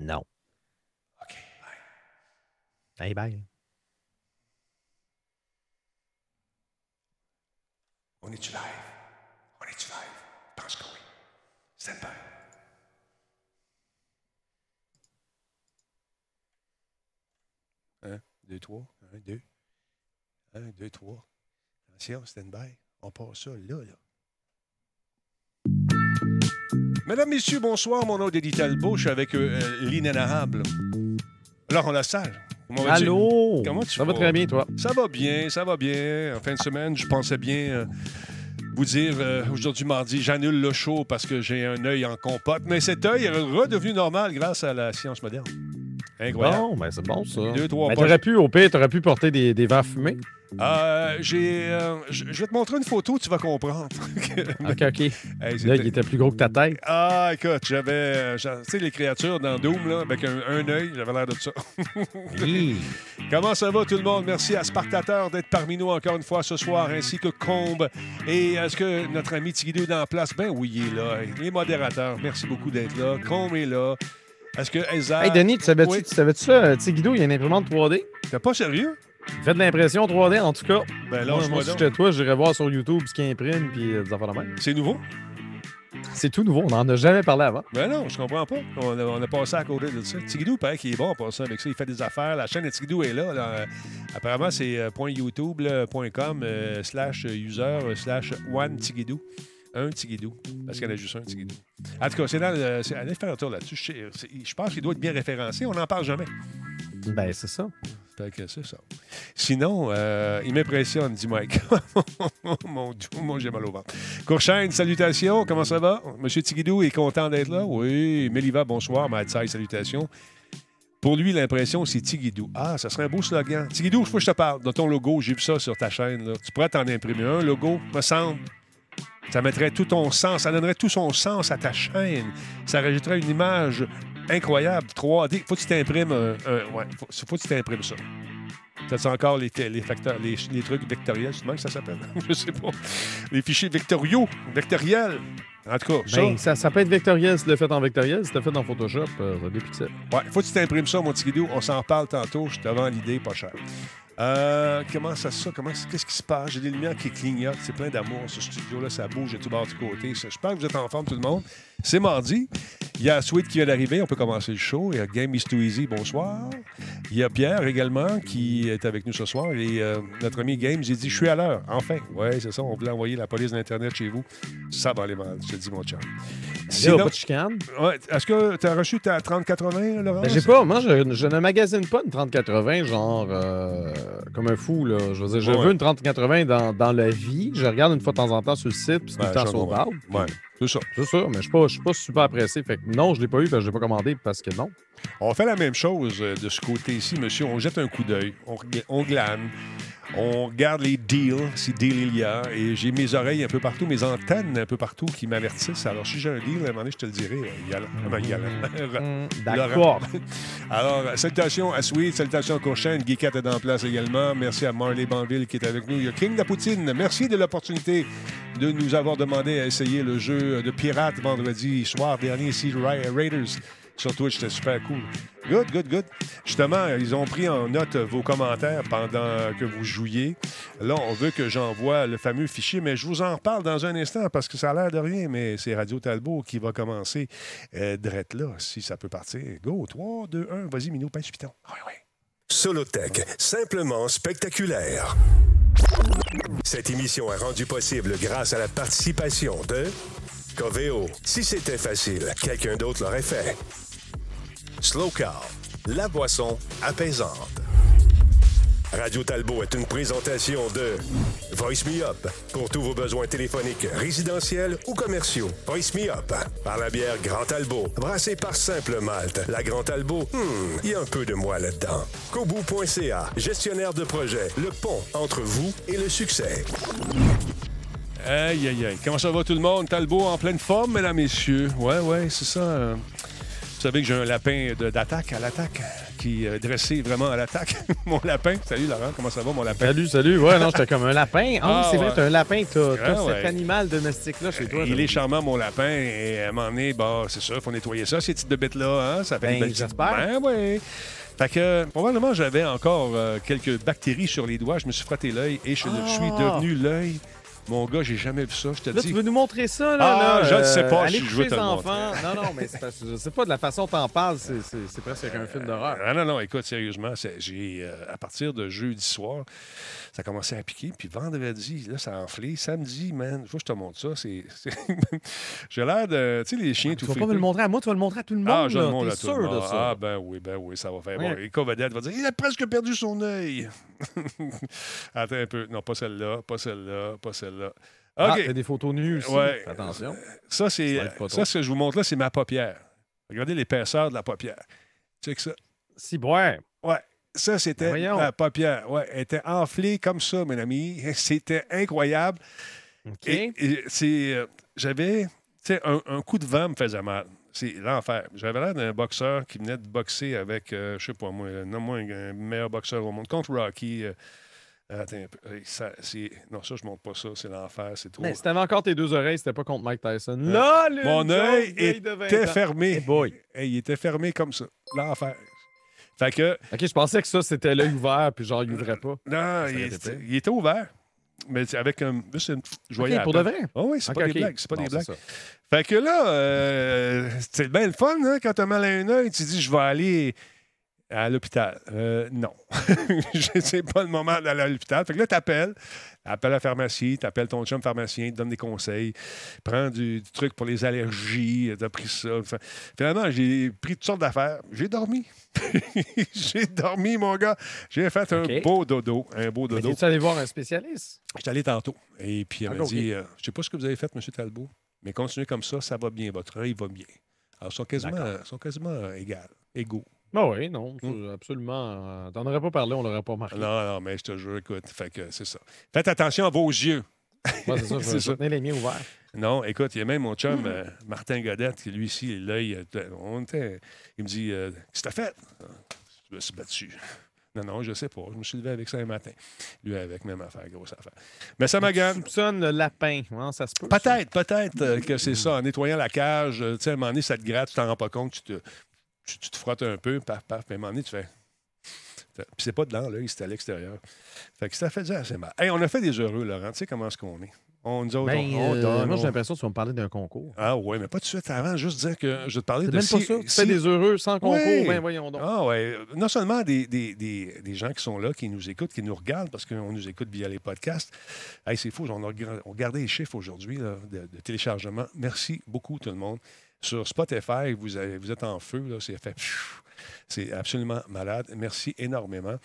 Non. OK, bye. Hey, bye. On est-tu live? On est-tu live? Pense que oui. Stand by. Un, deux, trois. Un, deux. Un, deux, trois. Attention, stand by. On passe ça là, là. Mesdames, Messieurs, bonsoir. Mon nom est Eddie Talbot. Je suis avec euh, euh, l'inénarrable. Laurent Lassalle. Comment vas-tu? Allô? Comment tu Ça va vas? très bien, toi? Ça va bien, ça va bien. En fin de semaine, je pensais bien euh, vous dire euh, aujourd'hui mardi, j'annule le show parce que j'ai un œil en compote. Mais cet œil est redevenu normal grâce à la science moderne. Incroyable. Bon, ben c'est bon, ça. Deux, trois Ben, poches. t'aurais pu, au pire, t'aurais pu porter des, des verres fumés. Euh, j'ai, euh, je je vais te montrer une photo, tu vas comprendre. OK, OK. Hey, Là, il était plus gros que ta tête. Ah, écoute, j'avais. euh, j'a- Tu sais, les créatures dans Doom, là, avec un, un œil, j'avais l'air de ça. Hi. Comment ça va tout le monde? Merci à Spartateur d'être parmi nous encore une fois ce soir, ainsi que Combe. Et est-ce que notre ami Tigidou est dans la place? Ben oui, il est là. Les modérateurs, merci beaucoup d'être là. Combe est là. Est-ce que Elsa... Hey, Denis, tu savais-tu Oui. savais-tu ça? Tu sais, Guido, il y a une imprimante 3D. T'es pas sérieux? Il fait de l'impression 3D, en tout cas. Ben là, Moi, je moi, si j'étais toi, j'irais voir sur YouTube ce qu'il imprime, puis euh, des affaires de même. C'est nouveau? C'est tout nouveau, on n'en a jamais parlé avant. Ben non, je comprends pas. On a, on a passé à côté de ça. Tigidou, pareil, qui est bon en passant avec ça. Il fait des affaires. La chaîne de Tigidou est là. là. Euh, Apparemment, c'est euh, .youtube.com slash user slash one Tigidou. Un Tigidou. Parce qu'il y en a juste un Tigidou. En tout cas, c'est dans le- c'est- allez faire un tour là-dessus. Je, pense qu'il doit être bien référencé. On n'en parle jamais. Ben, c'est ça. Que c'est ça. Sinon, euh, il m'impressionne, dit Mike. mon Dieu, moi j'ai mal au ventre. Courchaine, salutations, comment ça va? Monsieur Tigidou est content d'être là? Oui. Méliva, bonsoir. Madsai, salutations. Pour lui, l'impression, c'est Tigidou. Ah, ça serait un beau slogan. Tigidou, je faut que je te parle de ton logo. J'ai vu ça sur ta chaîne. là. Tu pourrais t'en imprimer un logo, me semble. Ça mettrait tout ton sens, ça donnerait tout son sens à ta chaîne. Ça rajouterait une image incroyable, 3D. Faut que tu t'imprimes un, un- ouais, faut, que tu t'imprimes ça. T'as-tu encore les, facteurs, les, trucs vectoriels, c'est comment que ça s'appelle? Je sais pas. Les fichiers vectoriaux, vectoriels. En tout cas, ça, Ben, ça, ça peut être vectoriel si tu l'as fait en vectoriel. Si tu l'as fait en Photoshop, euh, ça va des pixels. ouais, faut que tu t'imprimes ça, mon petit guidou. On s'en parle tantôt. Je te vends l'idée, pas cher. Euh, comment ça, ça? Comment, qu'est-ce qui se passe? J'ai des lumières qui clignotent. C'est plein d'amour, ce studio-là. Ça bouge de tout bord du côté. J'espère que vous êtes en forme, tout le monde. C'est mardi. Il y a Sweet qui vient d'arriver. On peut commencer le show. Il y a Game is Too Easy. Bonsoir. Il y a Pierre également qui est avec nous ce soir. Et euh, notre ami Games, il dit Je suis à l'heure. Enfin. Oui, c'est ça. On voulait envoyer la police d'Internet chez vous. Ça va aller mal, je te dis, mon chum. Là, Sinon, pas de chicane? ouais, est-ce que tu as reçu ta 3080, Laurent? Ben, j'ai pas, moi, je, je ne magasine pas une 3080, genre, euh, comme un fou, là. Je veux dire, je Ouais. veux une 3080 dans, dans la vie. Je regarde une fois de temps en temps sur le site, puis c'est tout le temps sauvable. Ouais, c'est ça. C'est ça, mais je suis pas, je suis pas super pressé. Fait que non, je l'ai pas eu, parce que je l'ai pas commandé, parce que non. On fait la même chose euh, de ce côté-ci, monsieur. On jette un coup d'œil, on, glane, on regarde les deals, si deal il y a, et j'ai mes oreilles un peu partout, mes antennes un peu partout qui m'avertissent. Alors, si j'ai un deal, à un moment donné, je te le dirai. euh. Hum, Laurent. D'accord. Alors, salutations à Sweet, salutations à Courchaine, Geekette est en place également. Merci à Marley Banville qui est avec nous. Il y a King de Poutine. Merci de l'opportunité de nous avoir demandé à essayer le jeu de pirate vendredi soir dernier ici, Ra- Raiders. Sur Twitch, c'était super cool. Good, good, good. Justement, ils ont pris en note vos commentaires pendant que vous jouiez. Là, on veut que j'envoie le fameux fichier, mais je vous en reparle dans un instant parce que ça a l'air de rien, mais c'est Radio Talbot qui va commencer euh, drette là, si ça peut partir. Go, 3, 2, 1, vas-y, Minou, pince piton. Oui, oui. Solotech, simplement spectaculaire. Cette émission est rendue possible grâce à la participation de Coveo. Si c'était facile, quelqu'un d'autre l'aurait fait. Slow Car, la boisson apaisante. Radio Talbot est une présentation de Voice Me Up pour tous vos besoins téléphoniques, résidentiels ou commerciaux. Voice Me Up par la bière Grand Talbot, brassée par Simple Malte. La Grand Talbot, hmm, il y a un peu de moi là-dedans. Kobu.ca, gestionnaire de projet, le pont entre vous et le succès. Aïe, aïe, aïe. Comment ça va tout le monde? Talbot en pleine forme, mesdames, messieurs. Ouais, ouais, c'est ça. Vous savez que j'ai un lapin d'attaque à l'attaque. qui est dressé vraiment à l'attaque. mon lapin. Salut Laurent, comment ça va, mon lapin? Salut, salut. Ouais, non, j'étais comme un lapin. Ah, Ah, c'est ouais. vrai, t'as un lapin. T'as Ah, ouais. cet animal domestique-là chez toi. Il est charmant, mon lapin. Et à un moment donné, bah, c'est il faut nettoyer ça, ces petites bêtes-là. Hein? Ça fait Ben, une belle j'espère. Ben, oui. Fait que, euh, probablement, j'avais encore euh, quelques bactéries sur les doigts. Je me suis frotté l'œil et je Ah. suis devenu l'œil. Mon gars, j'ai jamais vu ça, je te Là, dis. tu veux nous montrer ça, là? Ah, là, je ne sais pas, Allez je- je veux te le enfants. Non, non, mais c'est parce que je sais pas, de la façon dont t'en parles, c'est- presque un film d'horreur. Ah non, non, écoute, sérieusement, j'ai euh, à partir de jeudi soir, ça a commencé à piquer. Puis vendredi, là, ça a enflé. Samedi, man, faut que je te montre ça. C'est, j'ai l'air de. Tu sais, les chiens Tu tout vas pas me le montrer à moi, tu vas le montrer à tout le monde. Ah, je là. le montre à tout sûr le de monde. ça? Ah, ben oui, ben oui, ça va faire. Ouais. Bon, et Covadette va dire il a presque perdu son œil. Attends un peu. Non, pas celle-là, pas celle-là, pas celle-là. Ah, OK. t'as des photos nues aussi. Ouais. Attention. ça, c'est, Ça ce que je vous montre là, c'est ma paupière. Regardez l'épaisseur de la paupière. Check ça. Si, ouais. Ça, c'était Ben la paupière. Ouais, elle était enflée comme ça, mon ami. C'était incroyable. OK. Et, et c'est, euh, j'avais, tu sais, un, un coup de vent me faisait mal. C'est l'enfer. J'avais l'air d'un boxeur qui venait de boxer avec, euh, je sais pas moi, non-moi un, un meilleur boxeur au monde, contre Rocky. euh, attends un peu. Euh, ça, non, ça, je montre pas ça. C'est l'enfer. C'est trop. Mais si t'avais encore tes deux oreilles, c'était pas contre Mike Tyson. Là, le Mon œil vieille de 20 était fermé. Hey boy. Hey, il était fermé comme ça. L'enfer. Fait que, OK, je pensais que ça, c'était l'œil ouvert, puis genre, il ouvrait pas. non, il, était- pire. il était ouvert. Mais avec un, juste une petite joyeux OK, à pour de vrai? Ah oui, c'est pas des blagues. C'est pas des blagues. ça. Fait que là, euh, c'est bien le fun, hein, quand t'as mal à un œil, tu dis, je vais aller à l'hôpital. Euh, non. c'est pas le moment d'aller à l'hôpital. Fait que là, t'appelles, appelles la pharmacie, t'appelles ton chum pharmacien, il te donne des conseils, prends du, du truc pour les allergies, t'as pris ça. Enfin, Finalement, j'ai pris toutes sortes d'affaires. J'ai dormi. j'ai dormi, mon gars. J'ai fait un beau dodo. Un beau Mais dodo. es-tu allé voir un spécialiste? J'étais allé tantôt. Et puis, elle Ah, m'a OK. dit euh, Je sais pas ce que vous avez fait, M. Talbot, mais continuez comme ça, ça va bien. Votre œil va bien. Alors, ils sont quasiment, sont quasiment égales, égaux. Ah oui, non, Hmm. absolument. euh, T'en aurais pas parlé, on l'aurait pas marqué. Non, non, mais je te jure, écoute, fait que c'est ça. Faites attention à vos yeux. Ouais, c'est ça, je vais tenir les miens ouverts. Non, écoute, il y a même mon chum, euh, Martin Godette, qui lui ici, l'œil, on était- il me dit euh, Qu'est-ce que t'as fait? Je me suis battu. Non, non, je sais pas. Je me suis levé avec ça un matin. Lui avec, même affaire, grosse affaire. Mais ça Tu m'agace. soupçonnes le lapin, hein, ça se peut? Peut-être, peut-être euh, que c'est ça. En nettoyant la cage, tu sais, à un moment donné, ça te gratte, tu t'en rends pas compte, tu te, tu, tu te frottes un peu, paf, paf, puis à un moment donné, tu fais. Puis c'est pas dedans, l'œil, c'est à l'extérieur. Fait que ça fait déjà assez mal. Hey, on a fait des heureux, Laurent. Tu sais comment est-ce qu'on est? On nous autres, Ben, on, on euh, donne, moi, j'ai on- l'impression que tu vas me parler d'un concours. Ah ouais, mais pas tout de suite avant, juste dire que je vais te parlais C'est de même pas si- ça. Tu si- fais des heureux sans concours, Oui. ben voyons donc. Ah ouais, non seulement des, des, des, des gens qui sont là, qui nous écoutent, qui nous regardent, parce qu'on nous écoute via les podcasts. Hey, c'est fou, on a regardait les chiffres aujourd'hui de, de téléchargement. Merci beaucoup tout le monde. Sur Spotify, vous, êtes en feu, là, c'est fait. C'est absolument malade. Merci énormément.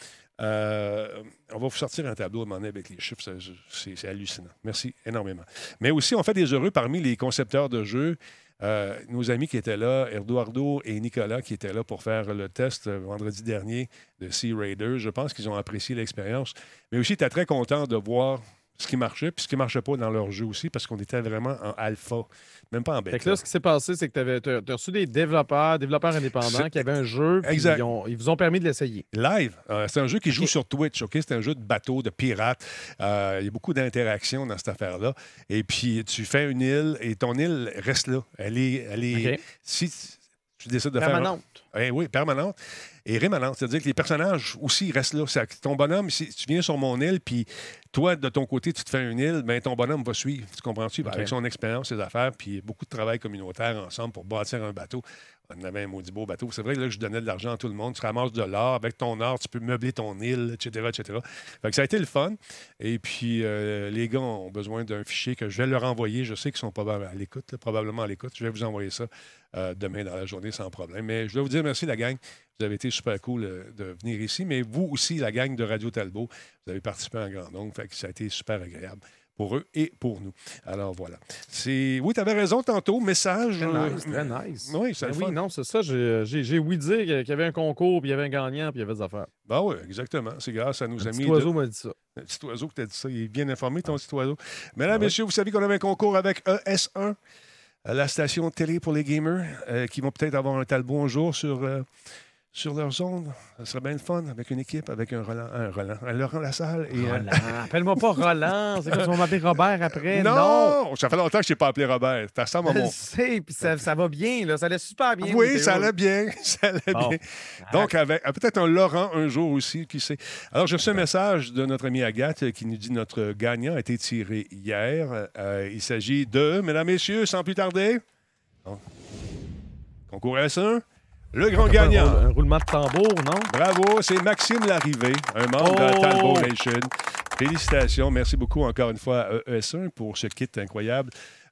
Euh, on va vous sortir un tableau à un moment donné avec les chiffres. C'est hallucinant. Merci énormément. Mais aussi, on fait des heureux parmi les concepteurs de jeux. Euh, nos amis qui étaient là, Eduardo et Nicolas, qui étaient là pour faire le test vendredi dernier de Sea Raiders, je pense qu'ils ont apprécié l'expérience. Mais aussi, tu très content de voir ce qui marchait puis ce qui ne marchait pas dans leur jeu aussi, parce qu'on était vraiment en alpha, même pas en Fait bêta. que là, ce qui s'est passé, c'est que tu as, reçu des développeurs, développeurs indépendants qui avaient un jeu, Exact. ils, ont- ils vous ont permis de l'essayer. Live, euh, c'est un jeu qui joue sur Twitch, OK? C'est un jeu de bateau, de pirate. Euh, il y a beaucoup d'interactions dans cette affaire-là. Et puis, tu fais une île et ton île reste là. Elle est... Elle est. Si tu décides de faire... un-. Eh oui, permanente et rémanente. C'est-à-dire que les personnages aussi restent là. Ton bonhomme, si tu viens sur mon île, puis toi, de ton côté, tu te fais une île, ben ton bonhomme va suivre. Tu comprends-tu? Ben. Avec son expérience, ses affaires, puis beaucoup de travail communautaire ensemble pour bâtir un bateau. On avait un maudit beau bateau. C'est vrai que là, je donnais de l'argent à tout le monde. Tu ramasses de l'or. Avec ton or, tu peux meubler ton île, etc., etc. Fait que ça a été le fun. Et puis, euh, les gars ont besoin d'un fichier que je vais leur envoyer. Je sais qu'ils sont probablement à l'écoute, probablement à l'écoute. Je vais vous envoyer ça euh, demain dans la journée sans problème. Mais je dois vous dire merci, la gang. Vous avez été super cool euh, de venir ici. Mais vous aussi, la gang de Radio Talbot, vous avez participé en grand nombre. Ça a été super agréable pour eux et pour nous. Alors voilà. C'est Oui, tu avais raison tantôt. Message. Très euh, nice, très nice. Oui, c'est Ben oui, non, c'est ça. J'ai j'ai- j'ai ouï dire qu'il y avait un concours, puis il y avait un gagnant, puis il y avait des affaires. Ben oui, exactement. C'est grâce à nos Un amis. petit de- oiseau m'a dit ça. Un petit oiseau qui t'a dit ça. Il est bien informé, ton petit oiseau. Mesdames, messieurs, vous savez qu'on avait un concours avec ES1, euh, la station télé pour les gamers, euh, qui vont peut-être avoir un talbot un jour sur, euh, sur leur zone. Ça serait bien le fun avec une équipe, avec un Roland, un Roland, un Laurent Lassalle. Et, euh, Roland. Appelle-moi pas Roland. C'est quoi, tu vas m'appeler Robert après? non! Ça fait longtemps que je t'ai pas appelé Robert. Ça ressemble à Je mon... sais, puis ça, ça va bien, là. Ça allait super bien. Oui, ça allait bien. Ça allait Bon. bien. Donc, avec peut-être un Laurent un jour aussi, qui sait. Alors, j'ai reçu un message de notre ami Agathe euh, qui nous dit notre gagnant a été tiré hier. Euh, il s'agit de, mesdames, messieurs, sans plus tarder, concours S1, le grand gagnant. un roulement de tambour, non? Bravo, c'est Maxime Larrivé, un membre Oh! de Talbot Nation. Félicitations. Merci beaucoup encore une fois à ES1 pour ce kit incroyable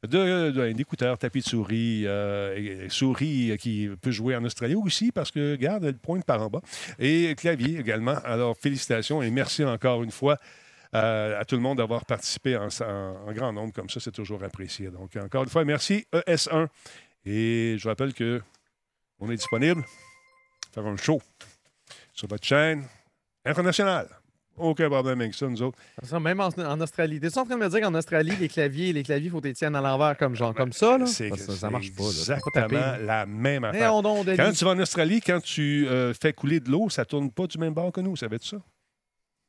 de, de- d'écouteurs, tapis de souris, euh, souris qui peut jouer en Australie aussi parce que, regarde, elle pointe par en bas. Et clavier également. Alors, félicitations et merci encore une fois euh, à tout le monde d'avoir participé en, en- en grand nombre comme ça. C'est toujours apprécié. Donc, encore une fois, merci ES1. Et je rappelle que on est disponible faire un show sur votre chaîne internationale. Aucun problème avec ça, nous autres. Ça, même en, en Australie. T'es en train de me dire qu'en Australie, les claviers, les claviers, faut les tiennent à l'envers comme genre comme ça, là? C'est Ça, marche pas, là. Pas taper, exactement la même affaire. on. Quand tu vas en Australie, quand tu euh, fais couler de l'eau, ça tourne pas du même bord que nous. Ça va être ça?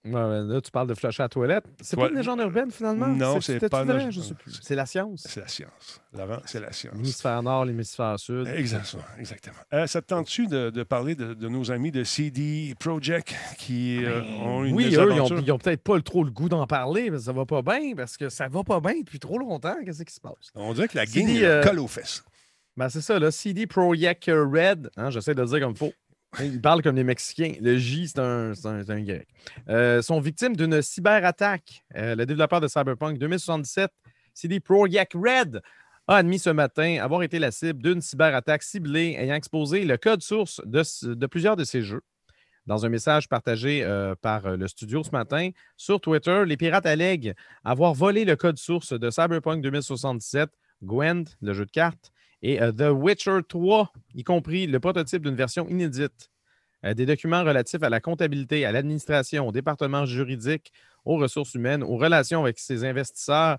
Ouais, là, tu parles de flusher à la toilette. C'est pas une légende urbaine, finalement? Non, c'est pas une vrai? légende- Je sais plus. C'est la science. C'est la science. Laurent, c'est la science. L'hémisphère nord, l'hémisphère sud. Exactement. exactement. Euh, ça te tente-tu de, de parler de, de nos amis de CD Projekt qui euh, ont une Ben, Oui, eux, ils ont, ont peut-être pas trop le goût d'en parler, mais ça va pas bien, parce que ça va pas bien depuis trop longtemps. Qu'est-ce qui se passe? On dirait que la leur euh, colle aux fesses. Ben, c'est ça, là. CD Projekt Red. Hein, J'essaie de le dire comme il faut. Ils parlent comme les Mexicains. Le J, c'est un, Y. Euh, sont victimes d'une cyberattaque. Euh, le développeur de Cyberpunk 2077, CD Projekt Red, a admis ce matin avoir été la cible d'une cyberattaque ciblée ayant exposé le code source de, plusieurs de ses jeux. Dans un message partagé euh, par le studio ce matin sur Twitter, les pirates allèguent avoir volé le code source de Cyberpunk 2077, Gwent, le jeu de cartes, et euh, The Witcher 3, y compris le prototype d'une version inédite. Euh, des documents relatifs à la comptabilité, à l'administration, au département juridique, aux ressources humaines, aux relations avec ses investisseurs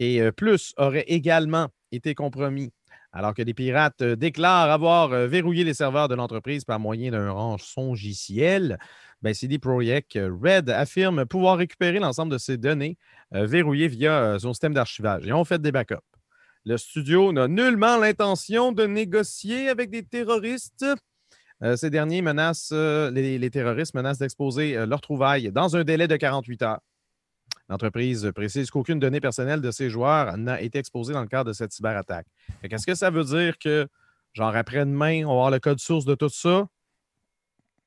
et euh, plus auraient également été compromis. Alors que les pirates déclarent avoir verrouillé les serveurs de l'entreprise par moyen d'un rançon JCL, ben, CD Projekt Red affirme pouvoir récupérer l'ensemble de ces données verrouillées via son système d'archivage. Ils ont fait des backups. Le studio n'a nullement l'intention de négocier avec des terroristes. Euh, ces derniers menacent, euh, les, les terroristes menacent d'exposer euh, leurs trouvailles dans un délai de 48 heures. L'entreprise précise qu'aucune donnée personnelle de ses joueurs n'a été exposée dans le cadre de cette cyberattaque. Qu'est-ce que ça veut dire que, genre, après-demain, on va avoir le code source de tout ça?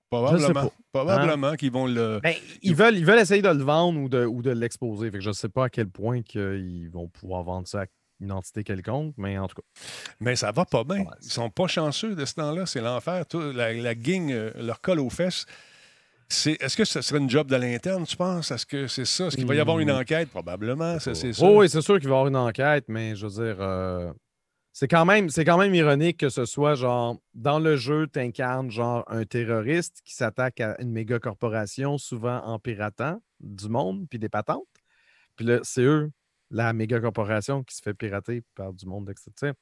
Probablement. pas. Probablement qu'ils vont le. Ben, ils, veulent, ils veulent essayer de le vendre ou de, ou de l'exposer. Je ne sais pas à quel point qu'ils vont pouvoir vendre ça une entité quelconque, mais en tout cas. Mais ça va pas bien. Ils sont pas chanceux de ce temps-là. C'est l'enfer. La, la gang euh, leur colle aux fesses. Est-ce que ce serait une job de l'interne, tu penses? Est-ce que c'est ça? Est-ce qu'il va y avoir une Hmm. enquête? Probablement, c'est ça. Oh, oui, c'est sûr qu'il va y avoir une enquête, mais je veux dire, euh, c'est quand, même, quand même ironique que ce soit genre, dans le jeu, tu incarnes genre un terroriste qui s'attaque à une méga corporation, souvent en piratant du monde, puis des patentes. Puis là, c'est eux, la méga corporation, qui se fait pirater par du monde, etc.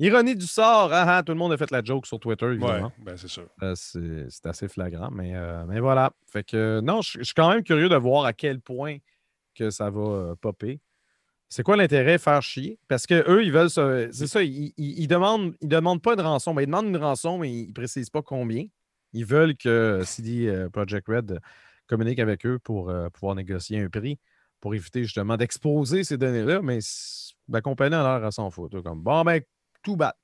Ironie du sort, ah, ah, tout le monde a fait la joke sur Twitter, Ouais, évidemment. ben c'est sûr. Euh, c'est assez flagrant, mais, euh, mais voilà. Fait que non, je suis quand même curieux de voir à quel point que ça va euh, popper. C'est quoi l'intérêt faire chier? Parce que eux, ils veulent C'est ça, ils, ils, ils demandent, ils demandent pas de rançon. Ben, ils demandent une rançon, mais ils ne précisent pas combien. Ils veulent que CD Project Red communique avec eux pour pouvoir négocier un prix pour éviter justement d'exposer ces données-là, mais la compagnie a l'air à s'en foutre. Comme bon, ben, tout bat.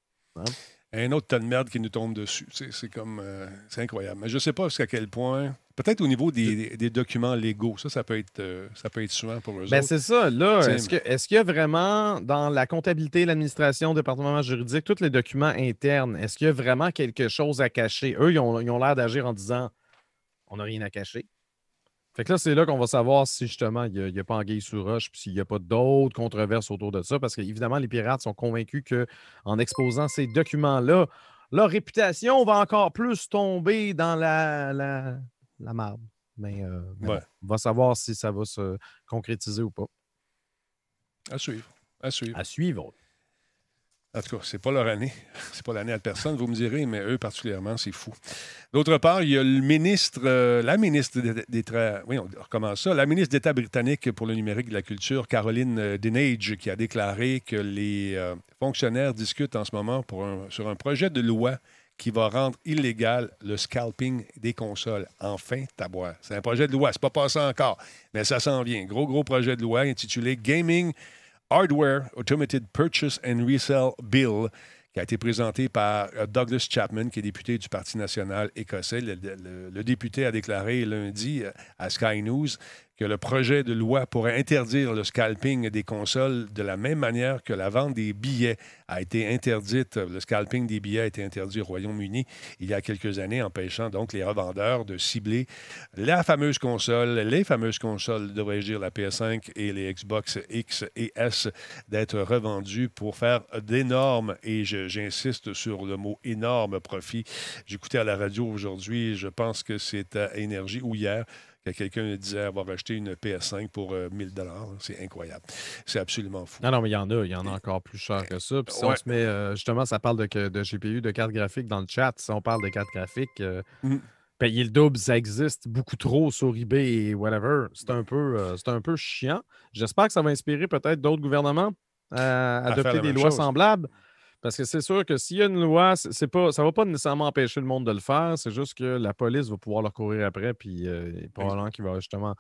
Un autre tas de merde qui nous tombe dessus. C'est comme. euh, c'est incroyable. Mais je sais pas jusqu'à quel point. Peut-être au niveau des, des- des documents légaux. Ça, ça peut être, euh, ça peut être souvent pour eux Ben, c'est ça. Là, est-ce qu'il y a vraiment dans la comptabilité, l'administration, le département juridique, tous les documents internes, est-ce qu'il y a vraiment quelque chose à cacher? Eux, ils ont l'air d'agir en disant on n'a rien à cacher. Fait que là, c'est là qu'on va savoir si justement il n'y a, pas anguille sous roche, puis s'il n'y a pas d'autres controverses autour de ça, parce qu'évidemment, les pirates sont convaincus qu'en exposant ces documents-là, leur réputation va encore plus tomber dans la, la, la marde. Mais, euh, Ouais. on va savoir si ça va se concrétiser ou pas. À suivre. À suivre. À suivre. En tout cas, c'est pas leur année. C'est pas l'année à personne, vous me direz, mais eux particulièrement, c'est fou. D'autre part, il y a le ministre, euh, la ministre d'État, oui, on recommence ça, la ministre d'État britannique pour le numérique et la culture, Caroline euh, Dinage, qui a déclaré que les euh, fonctionnaires discutent en ce moment sur un projet de loi qui va rendre illégal le scalping des consoles. Enfin, taboire. C'est un projet de loi. C'est pas passé encore, mais ça s'en vient. Gros, gros projet de loi intitulé Gaming Hardware Automated Purchase and Resale Bill qui a été présenté par euh, Douglas Chapman, qui est député du Parti national écossais. Le, député a déclaré lundi euh, à Sky News le projet de loi pourrait interdire le scalping des consoles de la même manière que la vente des billets a été interdite. Le scalping des billets a été interdit au Royaume-Uni il y a quelques années, empêchant donc les revendeurs de cibler la fameuse console, les fameuses consoles, devrais-je dire, la PS5 et les Xbox X et S, d'être revendues pour faire d'énormes, et j'insiste sur le mot énorme profit. J'écoutais à la radio aujourd'hui, je pense que c'est à Énergie ou hier, que quelqu'un disait avoir acheté une PS5 pour 1000 euh, C'est incroyable. C'est absolument fou. Non, non, mais il y en a. Il y en a encore plus cher que ça. Puis si on se met, euh, justement, ça parle de, de, GPU, de cartes graphiques dans le chat. Si on parle de cartes graphiques, euh, mm. payer le double, ça existe beaucoup trop sur eBay et whatever. C'est un, peu, c'est un peu chiant. J'espère que ça va inspirer peut-être d'autres gouvernements à adopter des lois semblables. Parce que c'est sûr que s'il y a une loi, c'est pas, ça ne va pas nécessairement empêcher le monde de le faire. C'est juste que la police va pouvoir leur courir après. Puis euh, probablement qu'il va justement.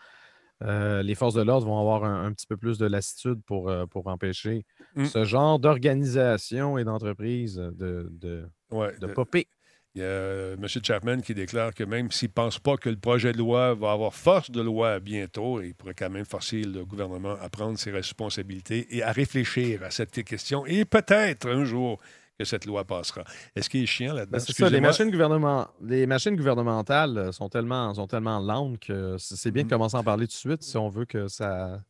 Euh, les forces de l'ordre vont avoir un, petit peu plus de lassitude pour, euh, pour empêcher mmh. ce genre d'organisation et d'entreprise de, de, de popper. Il y a euh, M. Chapman qui déclare que même s'il ne pense pas que le projet de loi va avoir force de loi bientôt, il pourrait quand même forcer le gouvernement à prendre ses responsabilités et à réfléchir à cette question. Et peut-être un jour que cette loi passera. Est-ce qu'il est chiant là-dedans? Ben, c'est ça, les machines, les machines gouvernementales euh, sont tellement, sont tellement lentes que c'est bien de mm-hmm. commencer à en parler tout de suite si on veut que ça,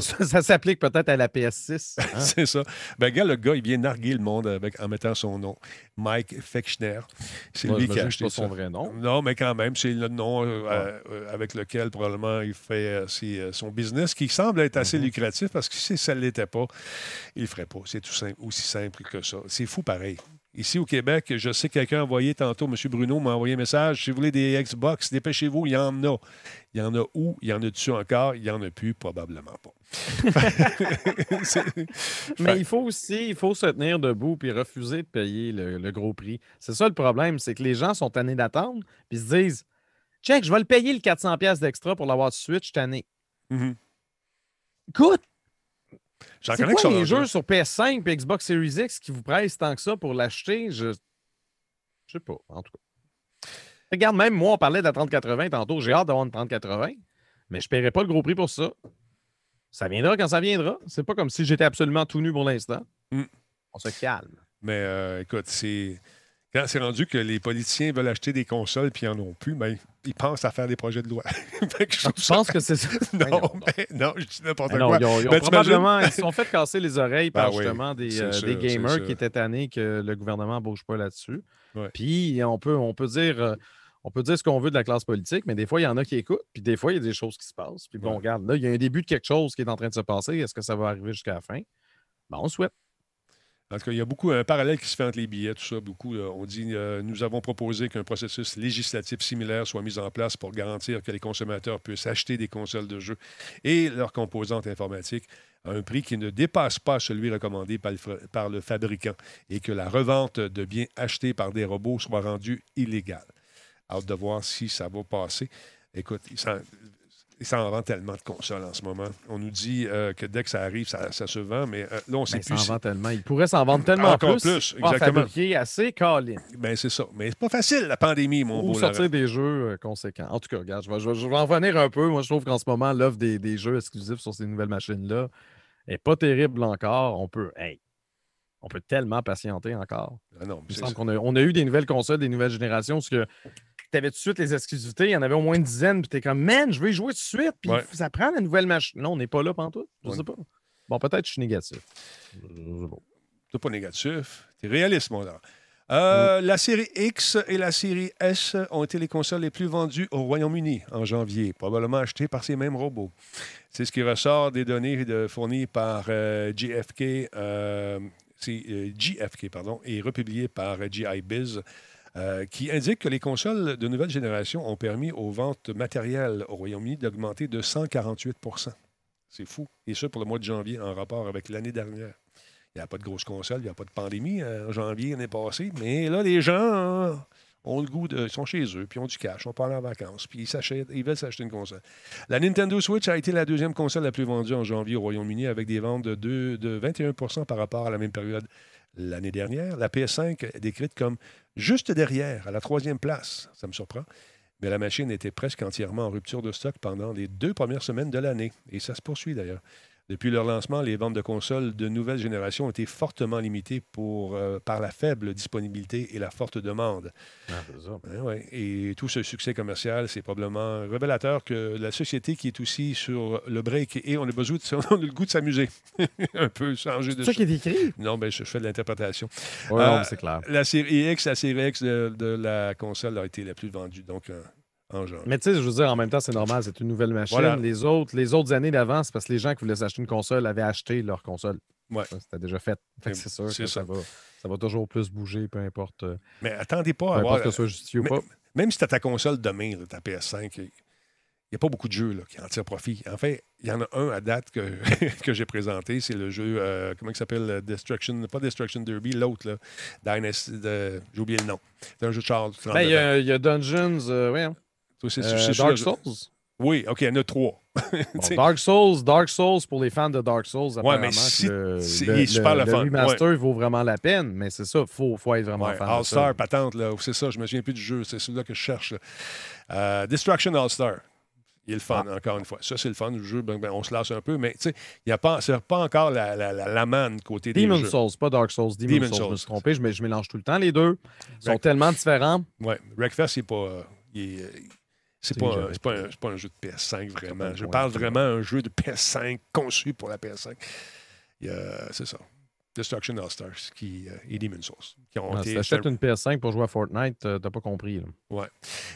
ça, s'applique peut-être à la PS6. Hein? c'est ça. Ben, regarde, le gars, il vient narguer le monde avec, en mettant son nom. Mike Fechner. C'est lui qui a acheté pas son vrai nom. Non, mais quand même, c'est le nom euh, euh, avec lequel probablement il fait euh, son business, qui semble être assez mm-hmm. lucratif parce que si ça ne l'était pas, il ne le ferait pas. C'est tout simple, aussi simple que ça. C'est fou pareil. Ici au Québec, je sais que quelqu'un a envoyé tantôt, M. Bruno m'a envoyé un message. Si vous voulez des Xbox, dépêchez-vous, il y en a. Il y en a où? Il y en a dessus encore? Il n'y en a plus? Probablement pas. Mais il faut aussi il faut se tenir debout et refuser de payer le, gros prix. C'est ça le problème, c'est que les gens sont tannés d'attendre puis se disent Check, je vais le payer le 400$ d'extra pour l'avoir de suite, je suis mm-hmm. Écoute, c'est quoi les jeux sur PS5 et Xbox Series X qui vous pressent tant que ça pour l'acheter? Je... je sais pas, en tout cas. Regarde, même moi, on parlait de la 3080 tantôt. J'ai hâte d'avoir une 3080, mais je ne paierai pas le gros prix pour ça. Ça viendra quand ça viendra. C'est pas comme si j'étais absolument tout nu pour l'instant. Mm. On se calme. Mais euh, écoute, c'est. Quand c'est rendu que les politiciens veulent acheter des consoles puis ils n'en ont plus, ben, ils pensent à faire des projets de loi. je, pense que c'est ça? non, mais, non, je dis n'importe quoi. ils, ont, probablement, ils se sont fait casser les oreilles par ben justement des, euh, des, gamers qui étaient tannés que le gouvernement ne bouge pas là-dessus. Puis on peut, on peut dire. Euh, on peut dire ce qu'on veut de la classe politique, mais des fois, il y en a qui écoutent, puis des fois, il y a des choses qui se passent. Puis bon, regarde, là, il y a un début de quelque chose qui est en train de se passer. Est-ce que ça va arriver jusqu'à la fin? Ben, on souhaite. En tout cas, il y a beaucoup un parallèle qui se fait entre les billets, tout ça. Beaucoup, on dit euh, nous avons proposé qu'un processus législatif similaire soit mis en place pour garantir que les consommateurs puissent acheter des consoles de jeux et leurs composantes informatiques à un prix qui ne dépasse pas celui recommandé par le, par le fabricant et que la revente de biens achetés par des robots soit rendue illégale. Hâte de voir si ça va passer. Écoute, il s'en vend tellement de consoles en ce moment. On nous dit euh, que dès que ça arrive, ça, se vend, mais euh, là, on sait ben, plus. s'en vend tellement. Il pourrait s'en vendre tellement Encore plus. exactement. assez câlin. Ben, c'est ça. Mais c'est pas facile, la pandémie, mon Ou sortir des jeux euh, conséquents. En tout cas, regarde, je vais, je, vais, en revenir un peu. Moi, je trouve qu'en ce moment, l'offre des, des, jeux exclusifs sur ces nouvelles machines-là n'est pas terrible encore. On peut, hey, on peut tellement patienter encore. Ah non, il me semble qu'on a, on a eu des nouvelles consoles, des nouvelles générations, parce que tu avais tout de suite les exclusivités, il y en avait au moins une dizaine, puis tu es comme, man, je veux y jouer tout de suite, puis ça prend la nouvelle machine. Non, on n'est pas là tout. Je sais pas. Bon, peut-être que je suis négatif. Tu pas négatif. Tu es réaliste, mon gars. Euh, la série X et la série S ont été les consoles les plus vendues au Royaume-Uni en janvier, probablement achetées par ces mêmes robots. C'est ce qui ressort des données fournies par euh, GFK. Euh, c'est euh, GFK, pardon, et republié par GI Biz. Euh, qui indique que les consoles de nouvelle génération ont permis aux ventes matérielles au Royaume-Uni d'augmenter de 148% C'est fou. Et ça pour le mois de janvier en rapport avec l'année dernière. Il n'y a pas de grosse console, il n'y a pas de pandémie euh, en janvier l'année passée. Mais là, les gens ont le goût de. Ils sont chez eux, puis ont du cash, pas aller en vacances, puis ils, ils veulent s'acheter une console. La Nintendo Switch a été la deuxième console la plus vendue en janvier au Royaume-Uni avec des ventes de, deux- de 21% par rapport à la même période l'année dernière. La PS5 est décrite comme juste derrière, à la troisième place. Ça me surprend. Mais la machine était presque entièrement en rupture de stock pendant les deux premières semaines de l'année. Et ça se poursuit d'ailleurs. Depuis leur lancement, les ventes de consoles de nouvelle génération ont été fortement limitées pour, euh, par la faible disponibilité et la forte demande. Ah, c'est ça. Ouais. Et tout ce succès commercial, c'est probablement révélateur que la société qui est aussi sur le break et on a besoin de, on a le goût de s'amuser. un peu changer de C'est ça qui est écrit. Non, ben, je, je fais de l'interprétation. Oui, Euh, c'est clair. La série X, la série X de, de la console a été la plus vendue, donc euh, en janvier. Mais tu sais, je veux dire, en même temps, c'est normal, c'est une nouvelle machine. Voilà. Les, autres, les autres années d'avant, c'est parce que les gens qui voulaient s'acheter une console avaient acheté leur console. Ouais. C'était déjà fait. C'est sûr que ça. ça. va, ça va toujours plus bouger, peu importe, euh, Mais attendez pas peu à avoir. que ce soit justifié ou mais- pas. Même si tu as ta console demain, là, ta PS5, il n'y a pas beaucoup de jeux là, qui en tirent profit. En fait, il y en a un à date que, que j'ai présenté. C'est le jeu, euh, comment il s'appelle euh, Destruction, pas Destruction Derby, l'autre, Dynasty, de- j'ai oublié le nom. C'est un jeu de Charles. Ben, Il y, y a Dungeons, euh, ouais, hein. Toi, c'est- Euh, c'est sûr- Dark Souls? Oui, OK, il y en a trois. Bon, Dark Souls, Dark Souls pour les fans de Dark Souls. mais apparemment si- le, si- le- il est super le- le fun, remaster vaut vraiment la peine, mais c'est ça, il faut, faut être vraiment Ouais, fan. All-Star, patente, là. C'est ça, je me souviens plus du jeu. C'est celui-là que je cherche. Euh, Destruction All-Star. Il est le fun, Ah. encore une fois. Ça, c'est le fun du jeu. Ben, ben, on se lasse un peu, mais tu sais, il n'y a pas, c'est pas encore la, la, la, la manne côté des Demon jeux. Souls, pas Dark Souls. Demon, Demon Souls, je me suis trompé, je, je mélange tout le temps les deux. Ils sont tellement différents. Ouais. Wreckfest, il est pas. euh, il est, c'est pas, un- c'est pas, un- c'est pas un jeu de PS5 vraiment. Je parle vraiment d'un jeu de PS5 conçu pour la PS5. Il y a- C'est ça. Destruction All-Stars qui, euh, et Demon Souls. Qui ont Ah, été- si t'achètes une PS5 pour jouer à Fortnite, euh, t'as pas compris. là. Ouais.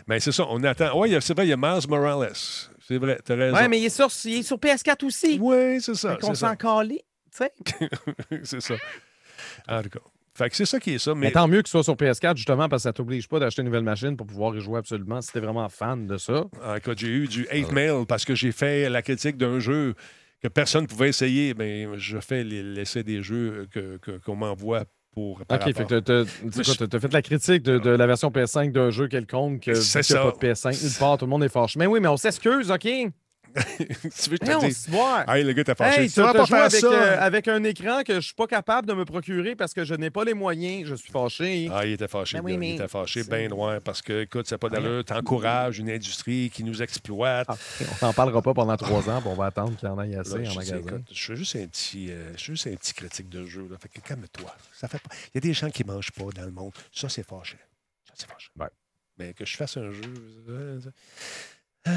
Mais c'est ça, on attend. Oui, c'est vrai, il y a Miles Morales. C'est vrai, t'as raison. Ouais, mais il est sur, il est sur PS4 aussi. Oui, c'est ça. Fait qu'on s'en calait. tu sais. c'est ça. En tout cas. Fait que c'est ça qui est ça. Mais Mais, tant mieux que ce soit sur PS4, justement, parce que ça t'oblige pas d'acheter une nouvelle machine pour pouvoir y jouer absolument si t'es vraiment fan de ça. en tout cas, j'ai eu du Ah hate mail parce que j'ai fait la critique d'un jeu que personne ne pouvait essayer. Ben, je fais les- l'essai des jeux que- que- qu'on m'envoie pour. par OK, fait que tu t'as fait la critique de, de la version PS5 d'un jeu quelconque. que C'est y a ça. pas de PS5 nulle part, tout le monde est fâché. Mais oui, mais on s'excuse, OK? tu veux que je te dise? Hey, le gars, t'as fâché. Hey, tu vas as pas faire avec, ça. euh, avec un écran que je suis pas capable de me procurer parce que je n'ai pas les moyens. Je suis fâché. Ah, il était fâché. Ben oui, mais Il était fâché, ben loin, parce que, écoute, c'est pas d'allure. T'encourages une industrie qui nous exploite. Ah, on t'en parlera pas pendant trois ans, on va attendre qu'il y en ait assez Là, en je, sais, magasin. écoute, je suis juste un petit, euh, je suis juste un petit critique de jeu. Là. Fait que calme-toi. Ça fait pas. Il y a des gens qui mangent pas dans le monde. Ça, c'est fâché. Ça, c'est fâché. Ouais. Mais que je fasse un jeu. euh, ah,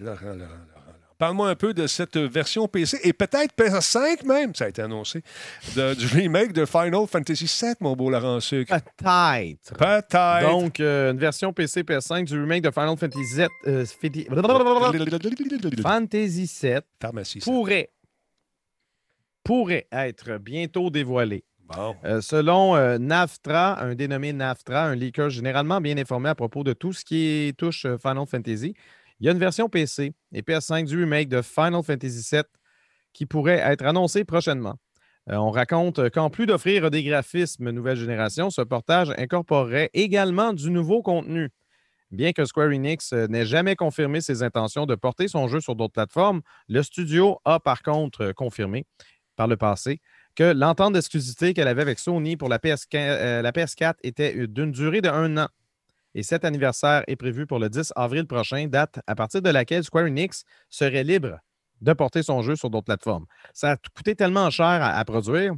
Laurent, Laurent, Laurent. Parle-moi un peu de cette version PC et peut-être PS5 même, ça a été annoncé, de- du remake de Final Fantasy VII, mon beau Laurent Sucre. Peut-être. Peut-être. Donc, euh, une version PC PS5 du remake de Final Fantasy VII, euh, Fantasy VII Pharmacie. pourrait, pourrait être bientôt dévoilé. Bon. Euh, selon euh, Naftra, un dénommé Naftra, un leaker généralement bien informé à propos de tout ce qui touche euh, Final Fantasy, il y a une version PC et PS5 du remake de Final Fantasy VII qui pourrait être annoncée prochainement. Euh, on raconte qu'en plus d'offrir des graphismes nouvelle génération, ce portage incorporerait également du nouveau contenu. Bien que Square Enix euh, n'ait jamais confirmé ses intentions de porter son jeu sur d'autres plateformes, le studio a par contre euh, confirmé par le passé que l'entente d'exclusivité qu'elle avait avec Sony pour la, PS4, euh, la PS4 était d'une durée de un an. Et cet anniversaire est prévu pour le 10 avril prochain, date à partir de laquelle Square Enix serait libre de porter son jeu sur d'autres plateformes. Ça a coûté tellement cher à, à produire.